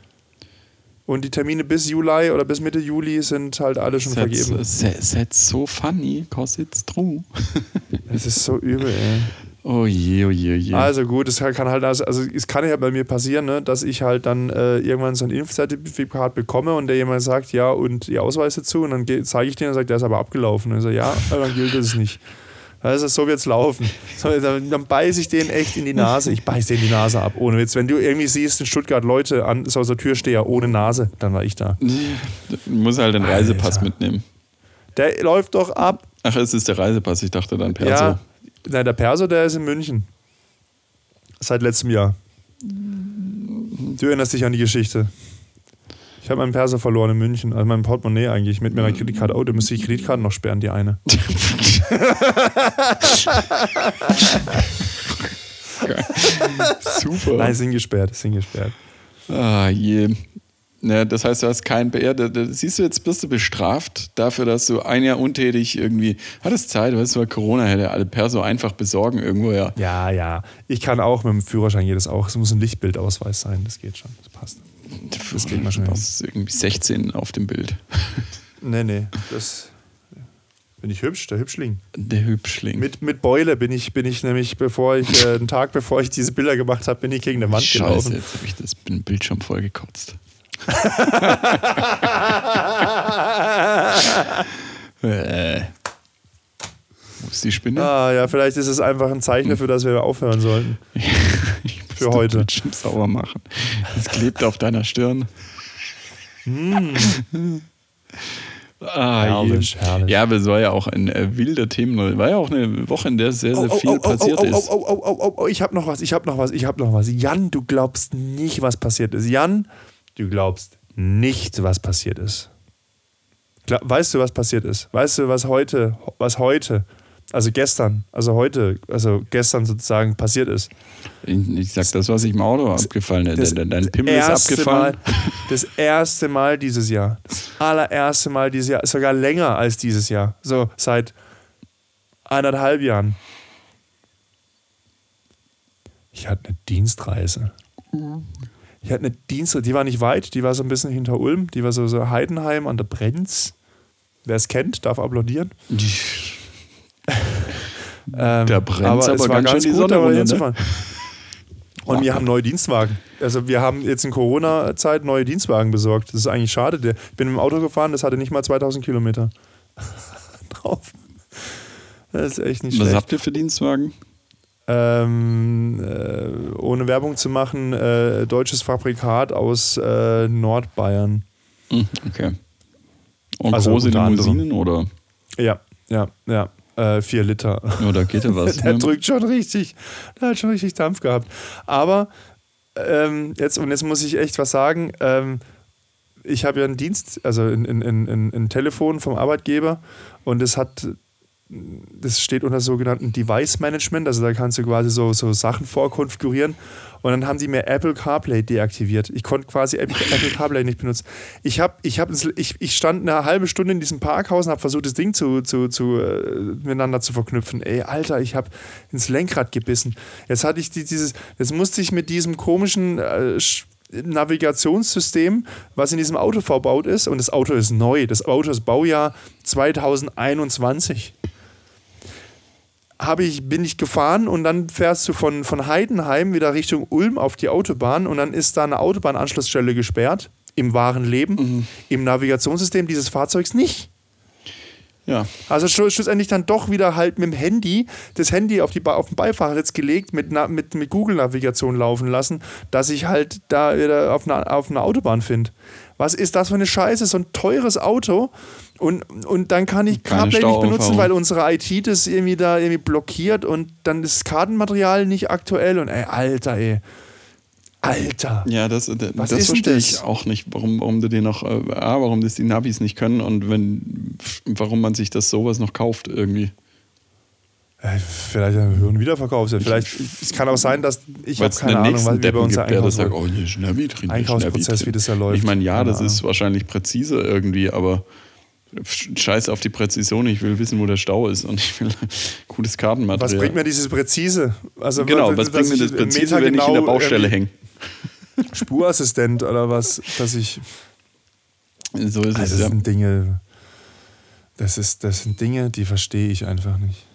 Und die Termine bis Juli oder bis Mitte Juli sind halt alle schon That's, vergeben. that's, that's so funny, cause it's true. Es ist so übel, ey. Oh je, oh je, oh je. Also gut, es kann halt, also also es kann ja bei mir passieren, ne, dass ich halt dann äh, irgendwann so ein Impfzertifikat bekomme und der jemand sagt, ja, und die Ausweis dazu und dann ge- zeige ich den und sagt, der ist aber abgelaufen. Und ich so, ja, dann gilt es nicht. Also so wird's laufen. So, dann, dann beiße ich den echt in die Nase. Ich beiße den die Nase ab, ohne Witz. Wenn du irgendwie siehst in Stuttgart Leute an so so Türsteher ohne Nase, dann war ich da. Du musst halt den Reisepass Alter. mitnehmen. Der läuft doch ab. Ach, es ist der Reisepass, ich dachte dann Perso. Ja, nein, der Perso, der ist in München. Seit letztem Jahr. Du erinnerst dich an die Geschichte. Ich habe meinen Perso verloren in München, also mein Portemonnaie eigentlich, mit meiner Kreditkarte. Oh, da müsste ich die Kreditkarte noch sperren, die eine. Super. Nein, sind gesperrt, sind gesperrt. Ah, je. Ja, das heißt, du hast kein PR. Da, da, siehst du, jetzt bist du bestraft dafür, dass du ein Jahr untätig irgendwie hattest Zeit, weißt du, weil Corona hätte alle Perso einfach besorgen irgendwo, ja. Ja, ja. Ich kann auch mit dem Führerschein geht das auch. Es muss ein Lichtbildausweis sein, das geht schon. Das passt. Das man schon hin. Das ist irgendwie 16 auf dem Bild. Nee, nee. Das bin ich hübsch, der Hübschling. Der Hübschling. Mit, mit Beule bin ich, bin ich nämlich, bevor ich, äh, einen Tag bevor ich diese Bilder gemacht habe, bin ich gegen eine Wand Scheiße, gelaufen. jetzt habe ich das bin Bildschirm vollgekotzt. äh. Wo ist die Spinne? Ah, ja, vielleicht ist es einfach ein Zeichen dafür, dass wir aufhören sollten. ich für heute. Bildschirm sauer machen. Es klebt auf deiner Stirn. Ah, Herrlich, herrlich. Ja, aber es war ja auch ein äh, wilder Themen. War ja auch eine Woche, in der sehr, sehr viel passiert oh, ist. Oh, oh, oh, oh, oh, ich habe noch was, ich habe noch was, ich habe noch was. Jan, du glaubst nicht, was passiert ist. Jan, du glaubst nicht, was passiert ist. Weißt du, was passiert ist? Weißt du, was heute, was heute, also gestern, also heute, also gestern sozusagen passiert ist? Ich, ich sag das, was ich im Auto abgefallen ist. Das Dein, dein Pimmel ist erste abgefallen. Mal, das erste Mal dieses Jahr. Das allererste Mal dieses Jahr. Sogar länger als dieses Jahr. So seit eineinhalb Jahren. Ich hatte eine Dienstreise. Ich hatte eine Dienstreise, die war nicht weit, die war so ein bisschen hinter Ulm, die war so, so Heidenheim an der Brenz. Wer es kennt, darf applaudieren. Ähm, Da brennt's aber es war ganz schön die gut, Sonne runter, ne? hinzufahren. Und Oh wir haben neue Dienstwagen. Also wir haben jetzt in Corona-Zeit neue Dienstwagen besorgt. Das ist eigentlich schade. Ich bin mit dem Auto gefahren, das hatte nicht mal 2000 Kilometer drauf. Das ist echt nicht Was schlecht. habt ihr für Dienstwagen? Ähm, äh, ohne Werbung zu machen, äh, deutsches Fabrikat aus äh, Nordbayern. Hm, okay. Und Also große. Limousinen oder, Ja, ja, ja. Äh, vier Liter. oder geht da was? Der ne? drückt schon richtig, der hat schon richtig Dampf gehabt. Aber ähm, jetzt, und jetzt muss ich echt was sagen, ähm, ich habe ja einen Dienst, also ein, ein, ein, ein, ein Telefon vom Arbeitgeber und es hat, das steht unter sogenannten Device Management, also da kannst du quasi so, so Sachen vorkonfigurieren und dann haben die mir Apple CarPlay deaktiviert. Ich konnte quasi Apple, CarPlay nicht benutzen. Ich, hab, ich, hab, ich, ich stand eine halbe Stunde in diesem Parkhaus und habe versucht, das Ding zu, zu, zu, äh, miteinander zu verknüpfen. Ey, Alter, ich habe ins Lenkrad gebissen. Jetzt hatte ich die, dieses, jetzt musste ich mit diesem komischen äh, Navigationssystem, was in diesem Auto verbaut ist, und das Auto ist neu. Das Auto ist Baujahr 2021 habe ich, bin ich gefahren und dann fährst du von, von Heidenheim wieder Richtung Ulm auf die Autobahn und dann ist da eine Autobahnanschlussstelle gesperrt. Im wahren Leben. Im Navigationssystem dieses Fahrzeugs nicht. Ja. Also schlussendlich dann doch wieder halt mit dem Handy, das Handy auf, die, auf den Beifahrersitz gelegt, mit, mit, mit Google-Navigation laufen lassen, dass ich halt da wieder auf einer auf eine Autobahn finde. Was ist das für eine Scheiße? So ein teures Auto. Und, und dann kann ich CarPlay nicht benutzen, weil unsere IT das irgendwie da irgendwie blockiert und dann ist das Kartenmaterial nicht aktuell und ey, Alter, ey. Alter. Ja, das, das, das verstehe ich auch nicht, warum, warum du dir noch, äh, warum das die Navis nicht können und wenn, warum man sich das sowas noch kauft irgendwie. Äh, vielleicht ein höheren Wiederverkauf. Vielleicht, es kann auch sein, dass ich habe keine Ahnung, was wir bei uns gibt, der das sagt, oh, hier Navi drin, Einkaufsprozess, wie das da läuft. Ich meine, ja, das ist wahrscheinlich präziser irgendwie, aber Scheiß auf die Präzision, ich will wissen, wo der Stau ist und ich will gutes Kartenmaterial. Was bringt mir dieses Präzise? Also, genau, was, bringt mir das Präzise, wenn ich in der Baustelle hänge? Spurassistent oder was, dass ich. So ist also es. Das ja. sind Dinge. Das, ist, das sind Dinge, die verstehe ich einfach nicht.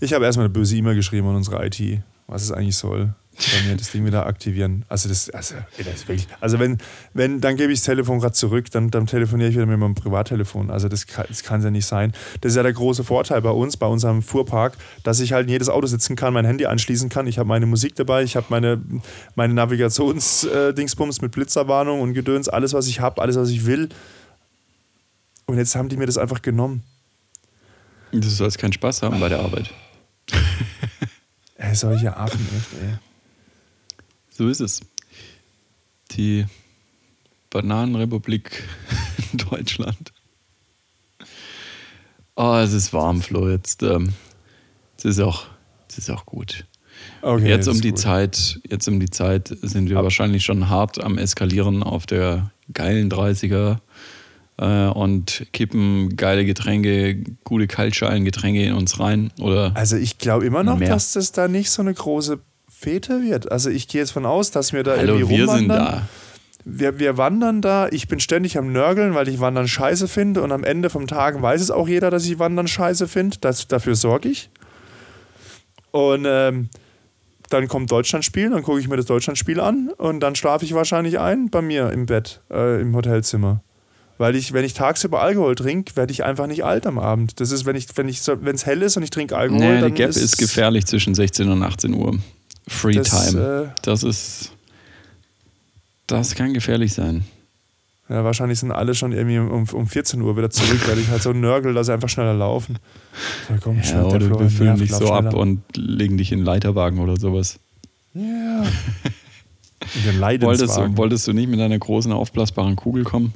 Ich habe erstmal eine böse E-Mail geschrieben an unsere IT, was es eigentlich soll bei mir das Ding wieder aktivieren. Also das, also, das ist wirklich, also wenn, wenn, dann gebe ich das Telefon gerade zurück, dann, dann telefoniere ich wieder mit meinem Privattelefon. Also das kann, das kann ja nicht sein. Das ist ja der große Vorteil bei uns, bei unserem Fuhrpark, dass ich halt in jedes Auto sitzen kann, mein Handy anschließen kann. Ich habe meine Musik dabei, ich habe meine, meine Navigationsdingsbums mit Blitzerwarnung und Gedöns, alles was ich habe, alles was ich will. Und jetzt haben die mir das einfach genommen. Du sollst keinen Spaß haben bei der Arbeit. ey, solche Affen, echt, ey. So ist es. Die Bananenrepublik Deutschland. Oh, es ist warm, Flo. Jetzt ähm, es ist auch, es ist auch gut. Okay, jetzt um die gut. Zeit, jetzt um die Zeit sind wir Ab. wahrscheinlich schon hart am eskalieren auf der geilen 30er äh, und kippen geile Getränke, gute Kaltschalen-Getränke in uns rein. Oder also ich glaube immer noch, mehr. dass das da nicht so eine große Fete wird. Also ich gehe jetzt von aus, dass wir da Hallo, irgendwie wir sind da. Wir, wir wandern da. Ich bin ständig am Nörgeln, weil ich Wandern scheiße finde. Und am Ende vom Tag weiß es auch jeder, dass ich Wandern scheiße finde. dafür sorge ich. Und ähm, dann kommt Deutschlandspiel, dann gucke ich mir das Deutschlandspiel an und dann schlafe ich wahrscheinlich ein bei mir im Bett, äh, im Hotelzimmer. Weil ich, wenn ich tagsüber Alkohol trinke, werde ich einfach nicht alt am Abend. Das ist, wenn ich, wenn ich, wenn es hell ist und ich trinke Alkohol, nee, dann die Gap ist, ist gefährlich zwischen 16 und 18 Uhr. Free das, Time. Äh, das ist. Das kann gefährlich sein. Ja, wahrscheinlich sind alle schon irgendwie um, um 14 Uhr wieder zurück, weil ich halt so nörgel, dass sie einfach schneller laufen. So, komm, ja, oder wir füllen dich so ab und legen dich in Leiterwagen oder sowas. Ja. wolltest, du, wolltest du nicht mit einer großen aufblasbaren Kugel kommen?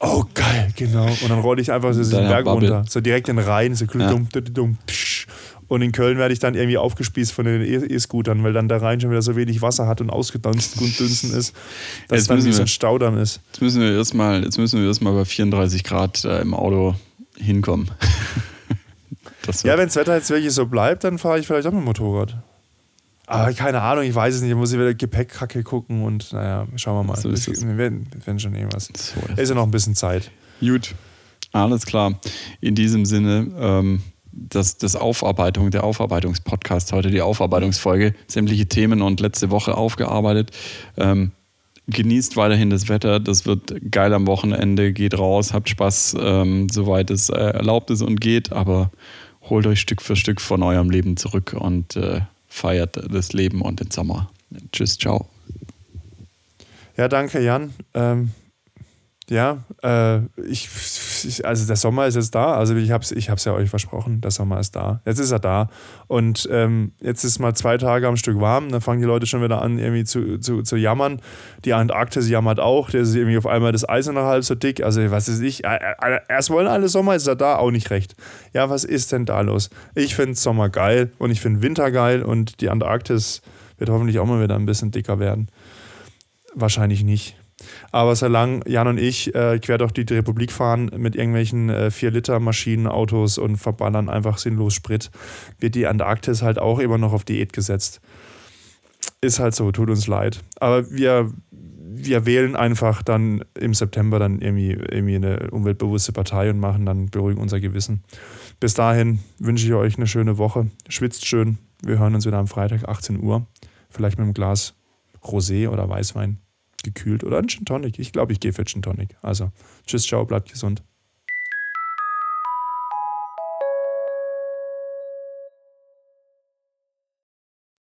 Oh, geil, genau. Und dann rolle ich einfach so den Berg Bubble. runter. So direkt in den Rhein, so ja. dumm, dumm, und in Köln werde ich dann irgendwie aufgespießt von den E-Scootern, weil dann der Rhein schon wieder so wenig Wasser hat und ausgedunst und dünsten ist, dass jetzt dann wie so ein Staudamm ist. Jetzt müssen wir erstmal, jetzt müssen wir erstmal bei 34 Grad äh, im Auto hinkommen. ja, wenn das Wetter jetzt wirklich so bleibt, dann fahre ich vielleicht auch mit dem Motorrad. Aber keine Ahnung, ich weiß es nicht. Ich muss wieder Gepäckkacke gucken und naja, schauen wir mal. So ist wir, werden, wir werden schon irgendwas. So ist, ist ja noch ein bisschen Zeit. Gut, alles klar. In diesem Sinne, ähm, das, das Aufarbeitung, der Aufarbeitungspodcast heute, die Aufarbeitungsfolge, sämtliche Themen und letzte Woche aufgearbeitet. Ähm, genießt weiterhin das Wetter, das wird geil am Wochenende, geht raus, habt Spaß, ähm, soweit es äh, erlaubt ist und geht, aber holt euch Stück für Stück von eurem Leben zurück und äh, feiert das Leben und den Sommer. Tschüss, ciao. Ja, danke, Jan. Ähm, ja, äh, ich, also der Sommer ist jetzt da. Also ich habe es ich ja euch versprochen, der Sommer ist da. Jetzt ist er da. Und ähm, jetzt ist mal zwei Tage am Stück warm. Dann fangen die Leute schon wieder an, irgendwie zu, zu, zu jammern. Die Antarktis jammert auch. Der ist irgendwie auf einmal das Eis noch halb so dick. Also was ist ich? Äh, äh, erst wollen alle Sommer, ist er da auch nicht recht. Ja, was ist denn da los? Ich finde Sommer geil und ich finde Winter geil und die Antarktis wird hoffentlich auch mal wieder ein bisschen dicker werden. Wahrscheinlich nicht. Aber solange Jan und ich äh, quer durch die Republik fahren mit irgendwelchen äh, 4-Liter-Maschinenautos und verballern einfach sinnlos Sprit, wird die Antarktis halt auch immer noch auf Diät gesetzt. Ist halt so, tut uns leid. Aber wir, wir wählen einfach dann im September dann irgendwie, irgendwie eine umweltbewusste Partei und machen dann beruhigen unser Gewissen. Bis dahin wünsche ich euch eine schöne Woche. Schwitzt schön. Wir hören uns wieder am Freitag, 18 Uhr. Vielleicht mit einem Glas Rosé oder Weißwein gekühlt oder ein Gin Tonic. Ich glaube, ich gehe für Gin Tonic. Also, tschüss, ciao, bleibt gesund.